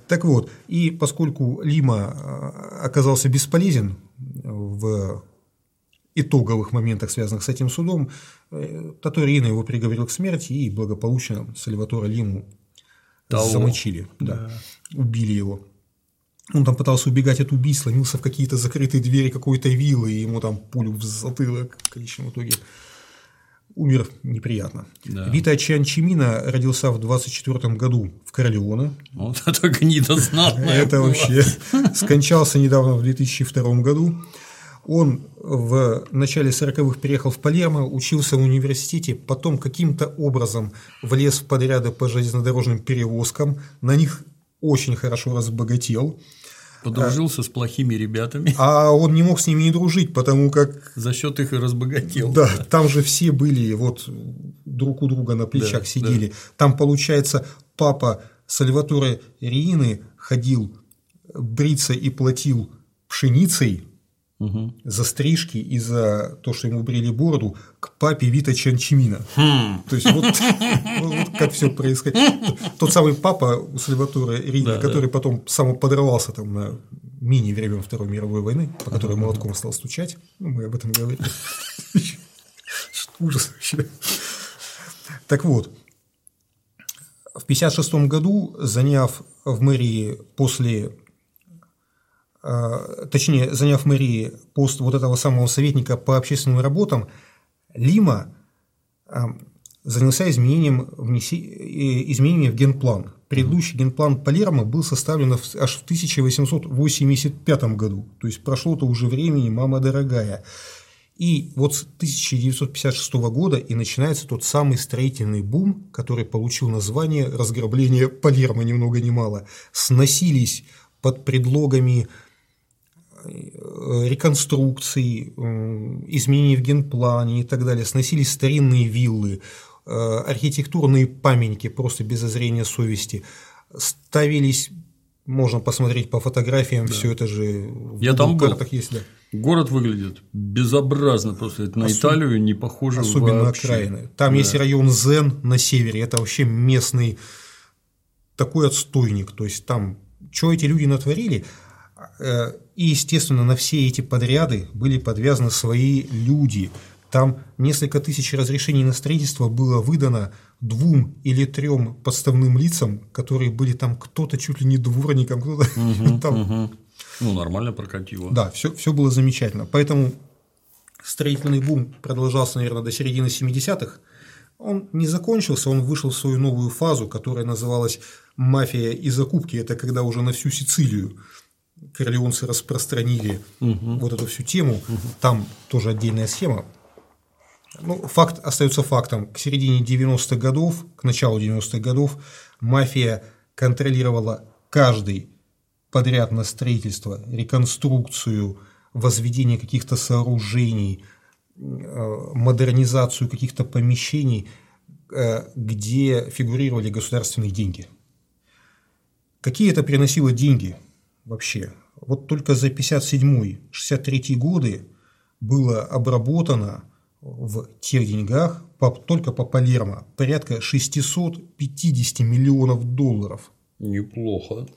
Так вот, и поскольку Лима э, оказался бесполезен в итоговых моментах, связанных с этим судом, э, Таторина его приговорил к смерти и благополучно Сальватора Лиму Того. замочили, да, убили его. Он там пытался убегать от убийств, ломился в какие-то закрытые двери какой-то виллы, и ему там пулю в затылок в конечном итоге умер неприятно. Да. Вита Чианчимина родился в 24 году в Королеоне. Вот это гнида знатная Это вообще. Скончался недавно в 2002 году. Он в начале 40-х переехал в Палермо, учился в университете, потом каким-то образом влез в подряды по железнодорожным перевозкам, на них очень хорошо разбогател. Подружился а, с плохими ребятами. А он не мог с ними не дружить, потому как… За счет их и разбогател. Да, да, там же все были вот друг у друга на плечах да, сидели. Да. Там, получается, папа Сальваторе Риины ходил бриться и платил пшеницей угу. за стрижки и за то, что ему брили бороду, к папе Вита Чанчимина. Хм. То есть вот, вот как все происходит. Тот самый папа у Сальватора Рина, да, который да. потом самоподрывался там на мини времен Второй мировой войны, по которой ага, молотком стал стучать. Ну, мы об этом говорили. Ужас вообще. Так вот, в 1956 году, заняв в мэрии после точнее, заняв мэрии пост вот этого самого советника по общественным работам, Лима э, занялся изменением, внеси, э, изменениями в генплан. Предыдущий генплан Палермо был составлен аж в 1885 году, то есть прошло-то уже времени, мама дорогая. И вот с 1956 года и начинается тот самый строительный бум, который получил название разграбление Палермо ни много ни мало. Сносились под предлогами Э, реконструкций, изменений в генплане и так далее, сносились старинные виллы, э, архитектурные памятники просто без зазрения совести, ставились, можно посмотреть по фотографиям, да. все это же в Я там был. есть, да. Город выглядит безобразно просто, это на Особ... Италию не похоже Особенно вообще. окраины. Там да. есть район Зен на севере, это вообще местный такой отстойник, то есть там, что эти люди натворили, Э, и, естественно, на все эти подряды были подвязаны свои люди. Там несколько тысяч разрешений на строительство было выдано двум или трем подставным лицам, которые были там кто-то чуть ли не дворником, кто-то угу, там. Угу. Ну, нормально прокатило. Да, все, все было замечательно. Поэтому строительный бум продолжался, наверное, до середины 70-х. Он не закончился, он вышел в свою новую фазу, которая называлась «Мафия и закупки». Это когда уже на всю Сицилию корлеонцы распространили угу. вот эту всю тему, угу. там тоже отдельная схема. Ну, факт остается фактом. К середине 90-х годов, к началу 90-х годов мафия контролировала каждый подряд на строительство, реконструкцию, возведение каких-то сооружений, э, модернизацию каких-то помещений, э, где фигурировали государственные деньги. Какие это приносило деньги – вообще. Вот только за 57-63 годы было обработано в тех деньгах по, только по Палермо порядка 650 миллионов долларов. Неплохо.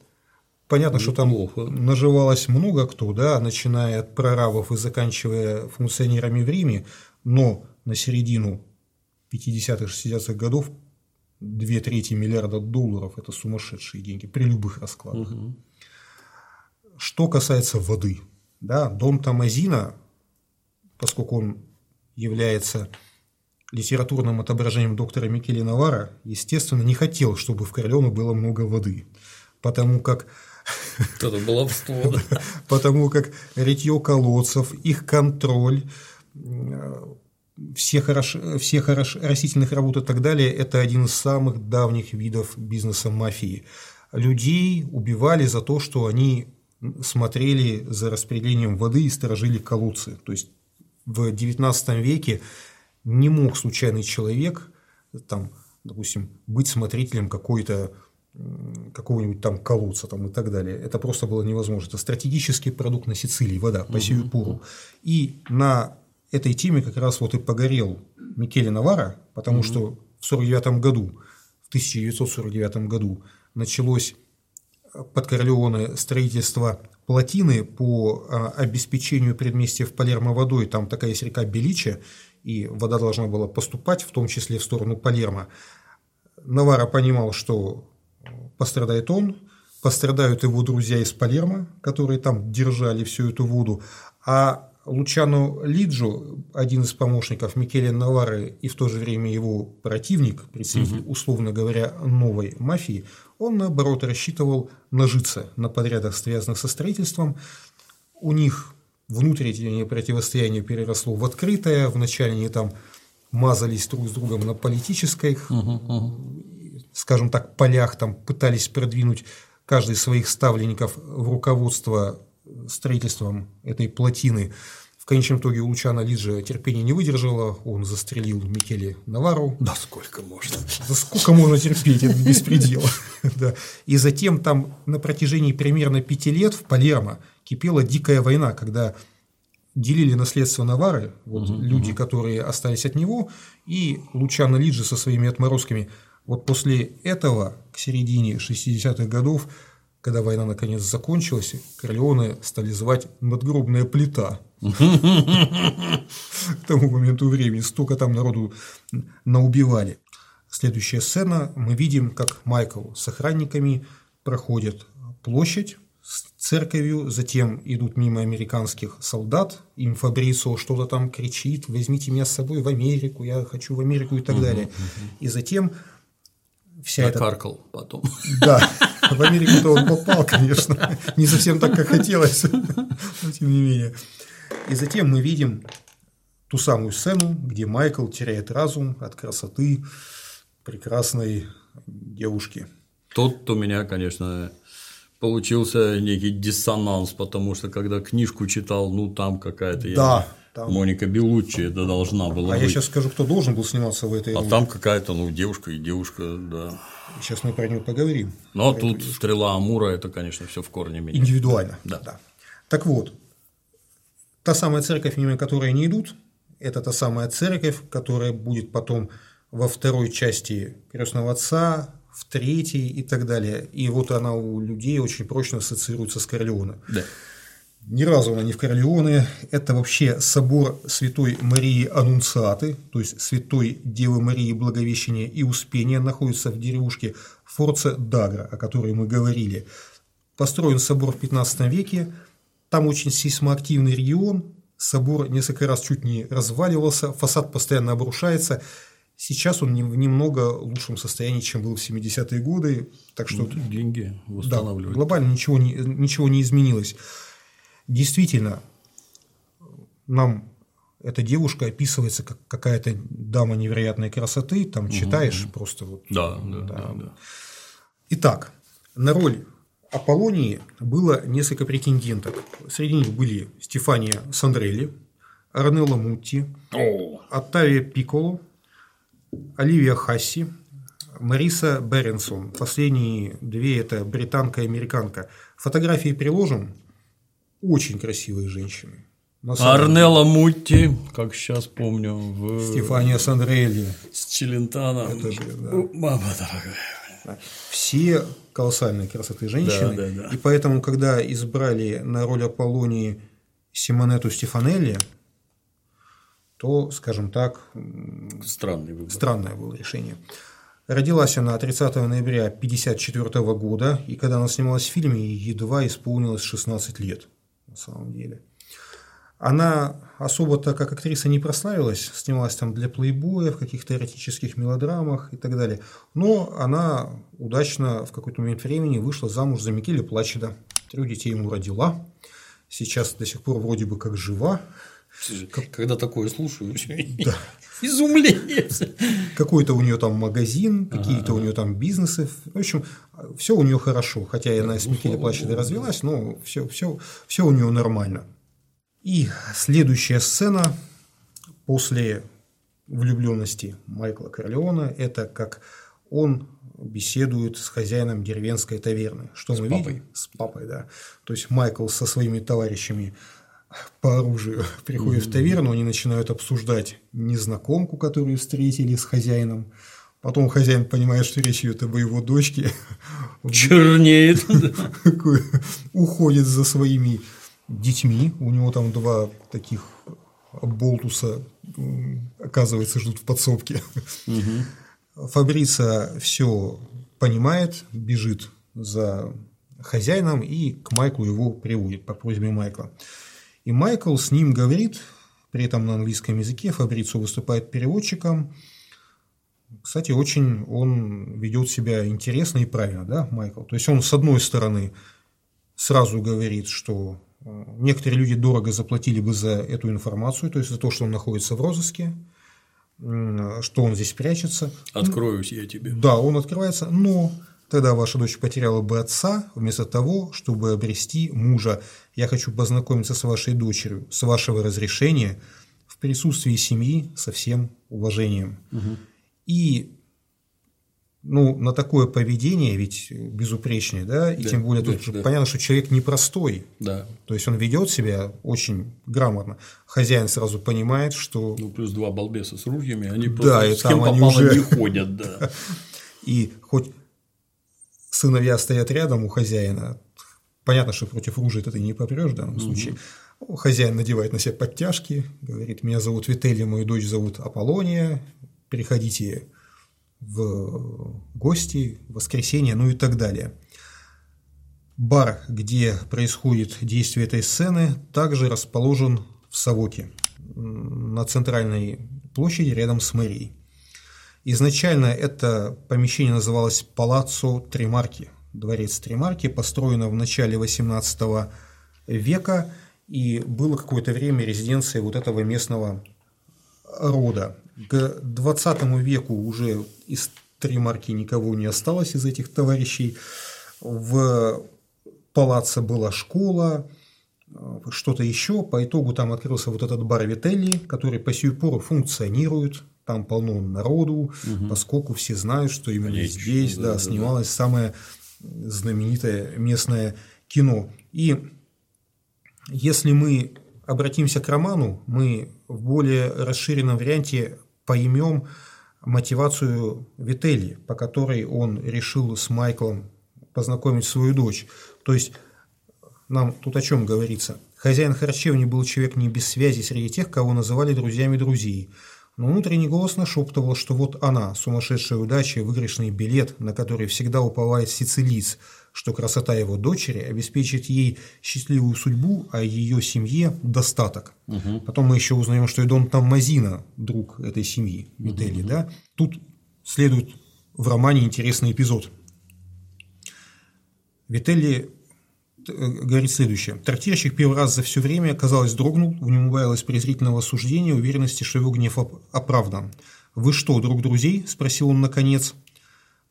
Понятно, Неплохо. что там наживалось много кто, да, начиная от прорабов и заканчивая функционерами в Риме, но на середину 50-60-х годов две трети миллиарда долларов – это сумасшедшие деньги при любых раскладах. Угу. Что касается воды, да, Дон Тамазина, поскольку он является литературным отображением доктора Микеле Навара, естественно, не хотел, чтобы в Корлеоне было много воды, потому как это баловство, да. Потому как ритье колодцев, их контроль, все, хорош, все хорош, растительных работ и так далее – это один из самых давних видов бизнеса мафии. Людей убивали за то, что они смотрели за распределением воды и сторожили колодцы. То есть в XIX веке не мог случайный человек, там, допустим, быть смотрителем какой-то какого-нибудь там колодца там, и так далее. Это просто было невозможно. Это стратегический продукт на Сицилии, вода, по сию пору. И на этой теме как раз вот и погорел Микеле Навара, потому угу. что в 49 году, в 1949 году началось под Корлеоне строительство плотины по а, обеспечению предместья в Палермо водой. Там такая есть река Белича, и вода должна была поступать, в том числе в сторону Палермо. Навара понимал, что пострадает он, пострадают его друзья из Палермо, которые там держали всю эту воду, а Лучано Лиджо, один из помощников Микеле Навары и в то же время его противник, представитель, угу. условно говоря, новой мафии, он, наоборот, рассчитывал нажиться на подрядах, связанных со строительством. У них внутреннее противостояние переросло в открытое, вначале они там мазались друг с другом на политической, угу, угу. скажем так, полях, там пытались продвинуть каждый из своих ставленников в руководство строительством этой плотины. Конечном итоге Лучана Лиджа терпения не выдержала, он застрелил Микеле Навару. Да сколько можно? Да сколько можно терпеть, это беспредел. да. И затем там на протяжении примерно пяти лет в Палермо кипела дикая война, когда делили наследство Навары, вот угу, люди, угу. которые остались от него, и Лучано Лиджи со своими отморозками. Вот после этого, к середине 60-х годов, когда война наконец закончилась, Корлеоне стали звать «надгробная плита». К тому моменту времени столько там народу наубивали. Следующая сцена, мы видим, как Майкл с охранниками проходит площадь с церковью, затем идут мимо американских солдат, им Фабрисо что-то там кричит, возьмите меня с собой в Америку, я хочу в Америку и так далее. И затем вся Накаркал эта... потом. Да, в Америку-то он попал, конечно, не совсем так, как хотелось, но тем не менее. И затем мы видим ту самую сцену, где Майкл теряет разум от красоты прекрасной девушки. Тут у меня, конечно, получился некий диссонанс, потому что когда книжку читал, ну там какая-то да, там... Моника Белуччи это должна была а быть. я сейчас скажу, кто должен был сниматься в этой. А там какая-то, ну, девушка и девушка, да. Сейчас мы про нее поговорим. Но тут девушку. стрела Амура это, конечно, все в корне меняет. Индивидуально. Да. да. Так вот, та самая церковь, мимо которой они идут, это та самая церковь, которая будет потом во второй части крестного отца, в третьей и так далее. И вот она у людей очень прочно ассоциируется с Корлеоне. Да. Ни разу она не в Корлеоне. Это вообще собор Святой Марии Анунциаты, то есть Святой Девы Марии Благовещения и Успения, находится в деревушке Форце Дагра, о которой мы говорили. Построен собор в 15 веке, там очень сейсмоактивный регион, собор несколько раз чуть не разваливался, фасад постоянно обрушается. Сейчас он в немного лучшем состоянии, чем был в 70-е годы. Так что ну, деньги восстанавливать. Да, глобально ничего не, ничего не изменилось. Действительно, нам эта девушка описывается как какая-то дама невероятной красоты, там угу. читаешь просто вот. Да, да, да. да. Итак, на роль Аполлонии было несколько претенденток. Среди них были Стефания Сандрелли, Арнелла Мутти, О. Оттавия Пиколо, Оливия Хасси, Мариса Беренсон. Последние две – это британка и американка. Фотографии приложим – очень красивые женщины. Арнелла Мутти, как сейчас помню, в... Стефания Сандрелли. С Челентаном. Это же, да. Мама дорогая. Все колоссальные красоты женщины. Да, да, да. И поэтому, когда избрали на роль Аполлонии Симонету Стефанелли, то, скажем так, Странный выбор. странное было решение. Родилась она 30 ноября 1954 года, и когда она снималась в фильме, ей едва исполнилось 16 лет, на самом деле. Она особо-то как актриса не прославилась, снималась там для плейбоя, в каких-то эротических мелодрамах и так далее. Но она удачно в какой-то момент времени вышла замуж за Микеле Плачеда. Трех детей ему родила. Сейчас до сих пор вроде бы как жива. Когда такое слушаю, да. изумление. Какой-то у нее там магазин, какие-то у нее там бизнесы. В общем, все у нее хорошо. Хотя и она с Микеле Плачеда развелась, но все, все, все у нее нормально. И следующая сцена после влюбленности Майкла Корлеона – это как он беседует с хозяином деревенской таверны. Что с мы папой. видим? С папой, да. То есть Майкл со своими товарищами по оружию приходит mm-hmm. в таверну, они начинают обсуждать незнакомку, которую встретили с хозяином. Потом хозяин понимает, что речь идет об его дочке. Чернеет. Уходит за своими детьми. У него там два таких болтуса, оказывается, ждут в подсобке. Фабрица все понимает, бежит за хозяином и к Майклу его приводит по просьбе Майкла. И Майкл с ним говорит, при этом на английском языке, Фабрицу выступает переводчиком. Кстати, очень он ведет себя интересно и правильно, да, Майкл? То есть он, с одной стороны, сразу говорит, что э, некоторые люди дорого заплатили бы за эту информацию, то есть за то, что он находится в розыске, что он здесь прячется. Откроюсь я тебе. Да, он открывается, но Тогда ваша дочь потеряла бы отца, вместо того, чтобы обрести мужа. Я хочу познакомиться с вашей дочерью, с вашего разрешения, в присутствии семьи, со всем уважением. Угу. И ну, на такое поведение, ведь безупречное, да, и да, тем более да, тут да. понятно, что человек непростой. Да. То есть он ведет себя очень грамотно. Хозяин сразу понимает, что. Ну, плюс два балбеса с ружьями, они просто да, с кем попало уже... не ходят, да. И хоть сыновья стоят рядом у хозяина. Понятно, что против ружья ты не попрешь в данном угу. случае. Хозяин надевает на себя подтяжки, говорит, меня зовут Вителли, мою дочь зовут Аполлония, приходите в гости, в воскресенье, ну и так далее. Бар, где происходит действие этой сцены, также расположен в Савоке, на центральной площади рядом с мэрией. Изначально это помещение называлось Палаццо Тримарки, дворец Тримарки, построено в начале XVIII века и было какое-то время резиденцией вот этого местного рода. К 20 веку уже из Тримарки никого не осталось из этих товарищей. В палаце была школа, что-то еще. По итогу там открылся вот этот бар Вителли, который по сию пору функционирует там полно народу, угу. поскольку все знают, что именно Конечно, здесь да, да, снималось да. самое знаменитое местное кино. И если мы обратимся к роману, мы в более расширенном варианте поймем мотивацию Вителли, по которой он решил с Майклом познакомить свою дочь. То есть нам тут о чем говорится? Хозяин харчевни был человек не без связи среди тех, кого называли друзьями друзей но внутренний голос нашептывал, что вот она, сумасшедшая удача, выигрышный билет, на который всегда уповает сицилиец, что красота его дочери обеспечит ей счастливую судьбу, а ее семье – достаток. Угу. Потом мы еще узнаем, что и Дон Таммазина – друг этой семьи, Вителли. Угу. Да? Тут следует в романе интересный эпизод. Вителли говорит следующее. Трактирщик первый раз за все время, казалось, дрогнул, в нем убавилось презрительного осуждения, уверенности, что его гнев оправдан. «Вы что, друг друзей?» – спросил он наконец.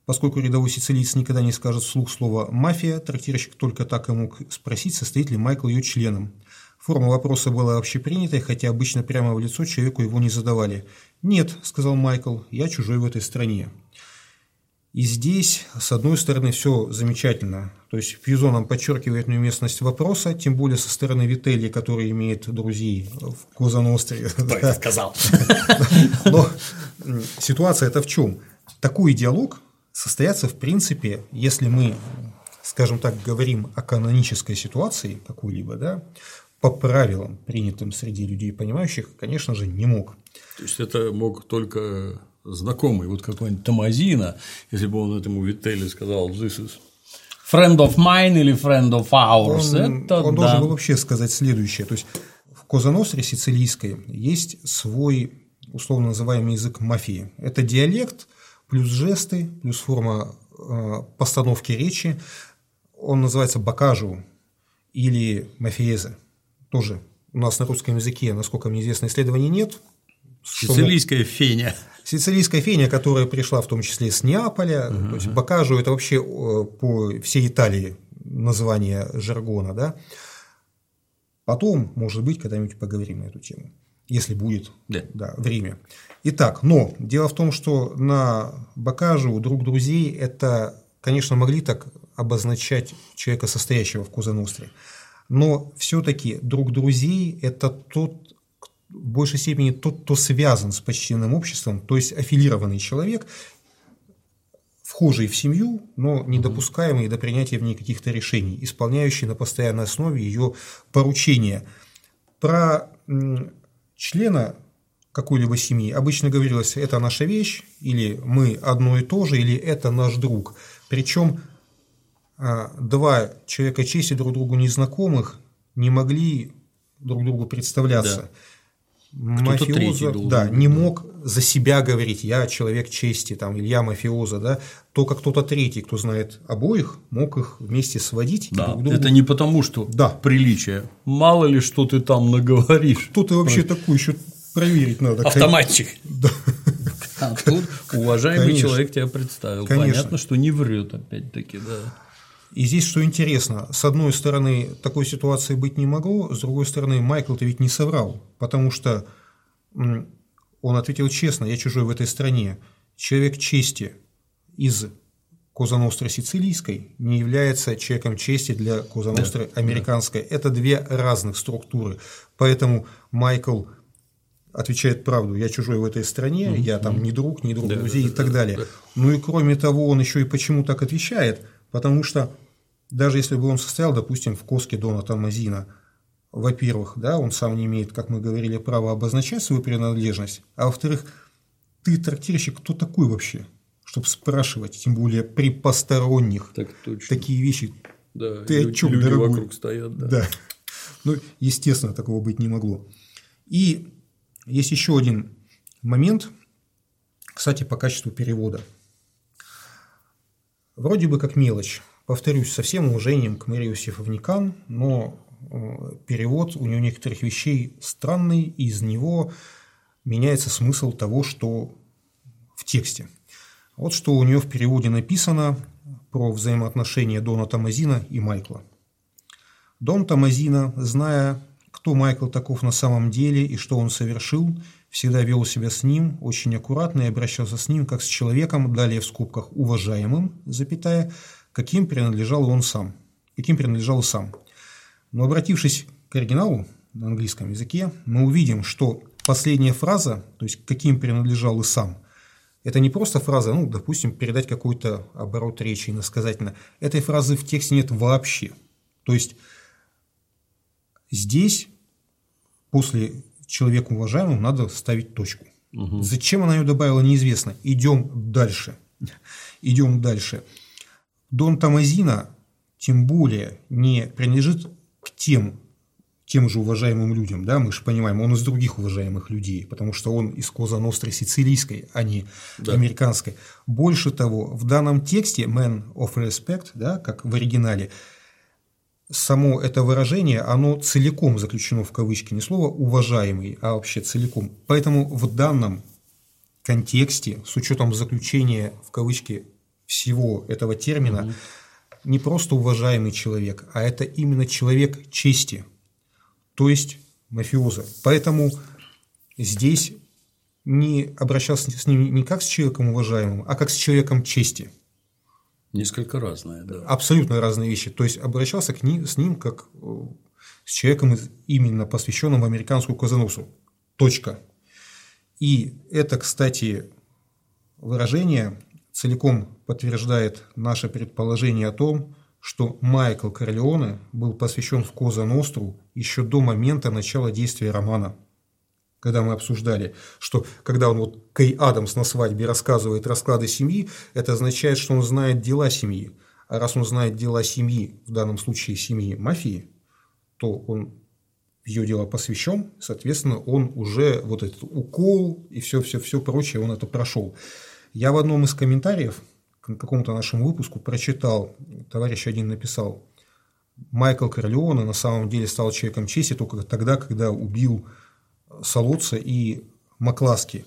Поскольку рядовой сицилиец никогда не скажет вслух слово «мафия», трактирщик только так и мог спросить, состоит ли Майкл ее членом. Форма вопроса была общепринятой, хотя обычно прямо в лицо человеку его не задавали. «Нет», – сказал Майкл, – «я чужой в этой стране». И здесь, с одной стороны, все замечательно. То есть Фьюзо нам подчеркивает неуместность вопроса, тем более со стороны Вителли, который имеет друзей в Козаностре. Кто это сказал? Но ситуация это в чем? Такой диалог состояться в принципе, если мы, скажем так, говорим о канонической ситуации какой-либо, да, по правилам, принятым среди людей понимающих, конечно же, не мог. То есть это мог только знакомый, вот какой-нибудь Томазина, если бы он этому Вителли сказал «this is friend of mine» или «friend of ours», он, это он да. должен был вообще сказать следующее. То есть в Козаностре сицилийской есть свой условно называемый язык мафии. Это диалект плюс жесты, плюс форма э, постановки речи. Он называется бакажу или мафиезе. Тоже у нас на русском языке, насколько мне известно, исследований нет. Сицилийская феня. Сицилийская феня, которая пришла в том числе с Неаполя, то есть Бакажу это вообще э, по всей Италии название жаргона, да. Потом, может быть, когда-нибудь поговорим на эту тему, если будет Да. время. Итак, но дело в том, что на Бакажу друг друзей это, конечно, могли так обозначать человека, состоящего в Козаностре, но все-таки друг друзей это тот, в большей степени тот, кто связан с почтенным обществом, то есть аффилированный человек, вхожий в семью, но не допускаемый до принятия в ней каких-то решений, исполняющий на постоянной основе ее поручения. Про члена какой-либо семьи обычно говорилось, это наша вещь, или мы одно и то же, или это наш друг. Причем а, два человека чести друг другу незнакомых не могли друг другу представляться. Третий Мафиоза, да, быть, не да. мог за себя говорить, я человек чести, там, или я мафиоза, да, только кто-то третий, кто знает обоих, мог их вместе сводить Да, друг другу это не потому, что Да. приличие. Мало ли, что ты там наговоришь. Кто ты вообще такой, еще проверить надо. Автоматчик. Да. А тут уважаемый Конечно. человек тебя представил. Конечно. Понятно, что не врет опять-таки, да. И здесь что интересно, с одной стороны, такой ситуации быть не могло, с другой стороны, Майкл-то ведь не соврал, потому что он ответил честно, я чужой в этой стране. Человек чести из Козаностры сицилийской не является человеком чести для Козаностры американской. Это две разных структуры. Поэтому Майкл отвечает правду, я чужой в этой стране, я там не друг, не друг Да, друзей да, и так да, далее. да. Ну и кроме того, он еще и почему так отвечает, потому что даже если бы он состоял, допустим, в коске Дона Томазина, во-первых, да, он сам не имеет, как мы говорили, права обозначать свою принадлежность, а во-вторых, ты трактирщик, кто такой вообще, чтобы спрашивать, тем более при посторонних Так точно. такие вещи. Да, Ты о лю- чём, люди дорогой? вокруг стоят, да. Да. Ну, естественно, такого быть не могло. И есть еще один момент, кстати, по качеству перевода. Вроде бы как мелочь. Повторюсь, со всем уважением к Марии Иосифовне но э, перевод у нее некоторых вещей странный, и из него меняется смысл того, что в тексте. Вот что у нее в переводе написано про взаимоотношения Дона Томазина и Майкла. Дон Томазина, зная, кто Майкл таков на самом деле и что он совершил, всегда вел себя с ним очень аккуратно и обращался с ним как с человеком, далее в скобках уважаемым, запятая, каким принадлежал он сам, каким принадлежал сам. Но обратившись к оригиналу на английском языке, мы увидим, что последняя фраза, то есть каким принадлежал и сам, это не просто фраза, ну, допустим, передать какой-то оборот речи иносказательно. Этой фразы в тексте нет вообще. То есть здесь после человека уважаемым надо ставить точку. Зачем она ее добавила, неизвестно. Идем дальше. Идем дальше. Дон Томазина, тем более, не принадлежит к тем, тем же уважаемым людям, да, мы же понимаем, он из других уважаемых людей, потому что он из Коза Ностры сицилийской, а не Да. американской. Больше того, в данном тексте man of respect, да, как в оригинале, само это выражение, оно целиком заключено в кавычки, не слово «уважаемый», а вообще целиком. Поэтому в данном контексте, с учетом заключения в кавычки всего этого термина, не просто уважаемый человек, а это именно человек чести, то есть мафиоза. Поэтому здесь не обращался с ним не как с человеком уважаемым, а как с человеком чести. Несколько разное, да. Абсолютно разные вещи. То есть обращался к ним, с ним как э, с человеком, именно посвященным американскую Казанусу. Точка. И это, кстати, выражение целиком подтверждает наше предположение о том, что Майкл Корлеоне был посвящен в Коза Ностру еще до момента начала действия романа. Когда мы обсуждали, что когда он вот Кей Адамс на свадьбе рассказывает расклады семьи, это означает, что он знает дела семьи. А раз он знает дела семьи, в данном случае семьи мафии, то он ее дело посвящен, соответственно, он уже вот этот укол и все-все-все прочее, он это прошел. Я в одном из комментариев к какому-то нашему выпуску прочитал, товарищ один написал, Майкл Корлеоне на самом деле стал человеком чести только тогда, когда убил Солоца и Макласки.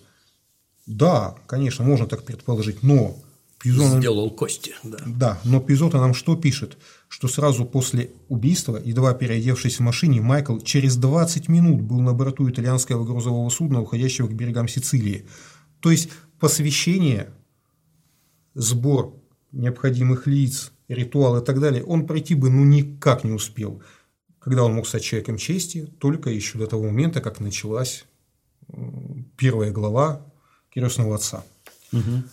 Да, конечно, можно так предположить, но Пизон... Сделал кости, да. Да, но Пизота нам что пишет? Что сразу после убийства, едва переодевшись в машине, Майкл через 20 минут был на борту итальянского грузового судна, уходящего к берегам Сицилии. То есть посвящение, сбор необходимых лиц, ритуал и так далее, он пройти бы ну никак не успел. Когда он мог стать человеком чести, только еще до того момента, как началась первая глава крестного отца. Угу.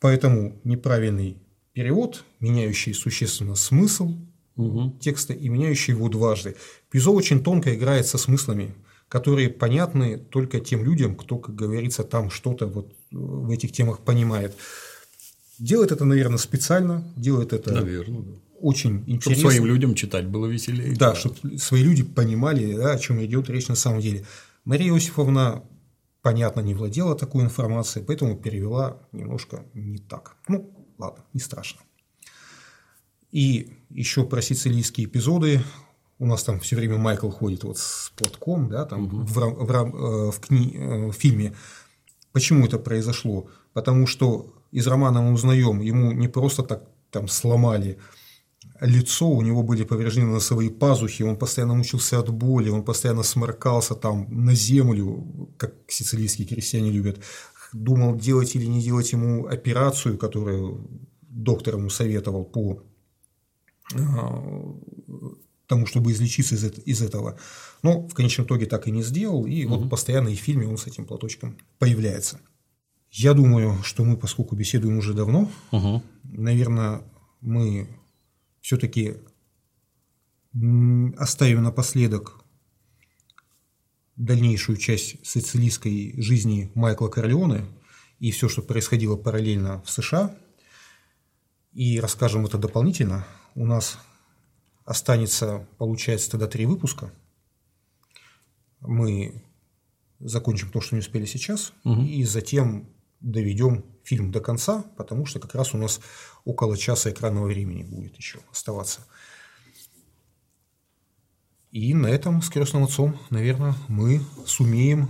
Поэтому неправильный перевод, меняющий существенно смысл угу. текста и меняющий его дважды. Пизо очень тонко играет со смыслами, которые понятны только тем людям, кто, как говорится, там что-то вот в этих темах понимает. Делает это, наверное, специально, делает это наверное, очень интересно. Чтобы своим людям читать было веселее. Да, да. чтобы свои люди понимали, да, о чем идет речь на самом деле. Мария Иосифовна понятно, не владела такой информацией, поэтому перевела немножко не так. Ну, ладно, не страшно. И еще про сицилийские эпизоды. У нас там все время Майкл ходит вот с платком, да, там угу. в, в, в, в, кни, э, в фильме. Почему это произошло? Потому что из романа мы узнаем, ему не просто так там сломали лицо, у него были повреждены носовые пазухи, он постоянно мучился от боли, он постоянно сморкался там на землю, как сицилийские крестьяне любят, думал, делать или не делать ему операцию, которую доктор ему советовал по а, тому, чтобы излечиться из, из этого. Но в конечном итоге так и не сделал, и угу. вот постоянно и в фильме он с этим платочком появляется. Я думаю, что мы, поскольку беседуем уже давно, угу. наверное, мы все-таки оставим напоследок дальнейшую часть сицилийской жизни Майкла Корлеоне и все, что происходило параллельно в США, и расскажем это дополнительно. У нас останется, получается, тогда три выпуска. Мы закончим то, что не успели сейчас, угу. и затем доведем фильм до конца, потому что как раз у нас около часа экранного времени будет еще оставаться. И на этом с крестным отцом, наверное, мы сумеем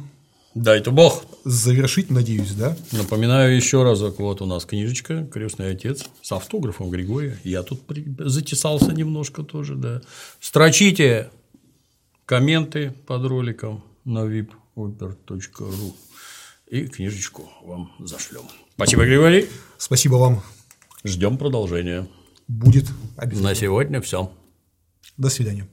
Дай-то Бог. Завершить, надеюсь, да? Напоминаю еще разок, вот у нас книжечка «Крестный отец» с автографом Григория. Я тут затесался немножко тоже, да. Строчите комменты под роликом на vipoper.ru и книжечку вам зашлем. Спасибо, Григорий. Спасибо вам. Ждем продолжения. Будет обязательно. На сегодня все. До свидания.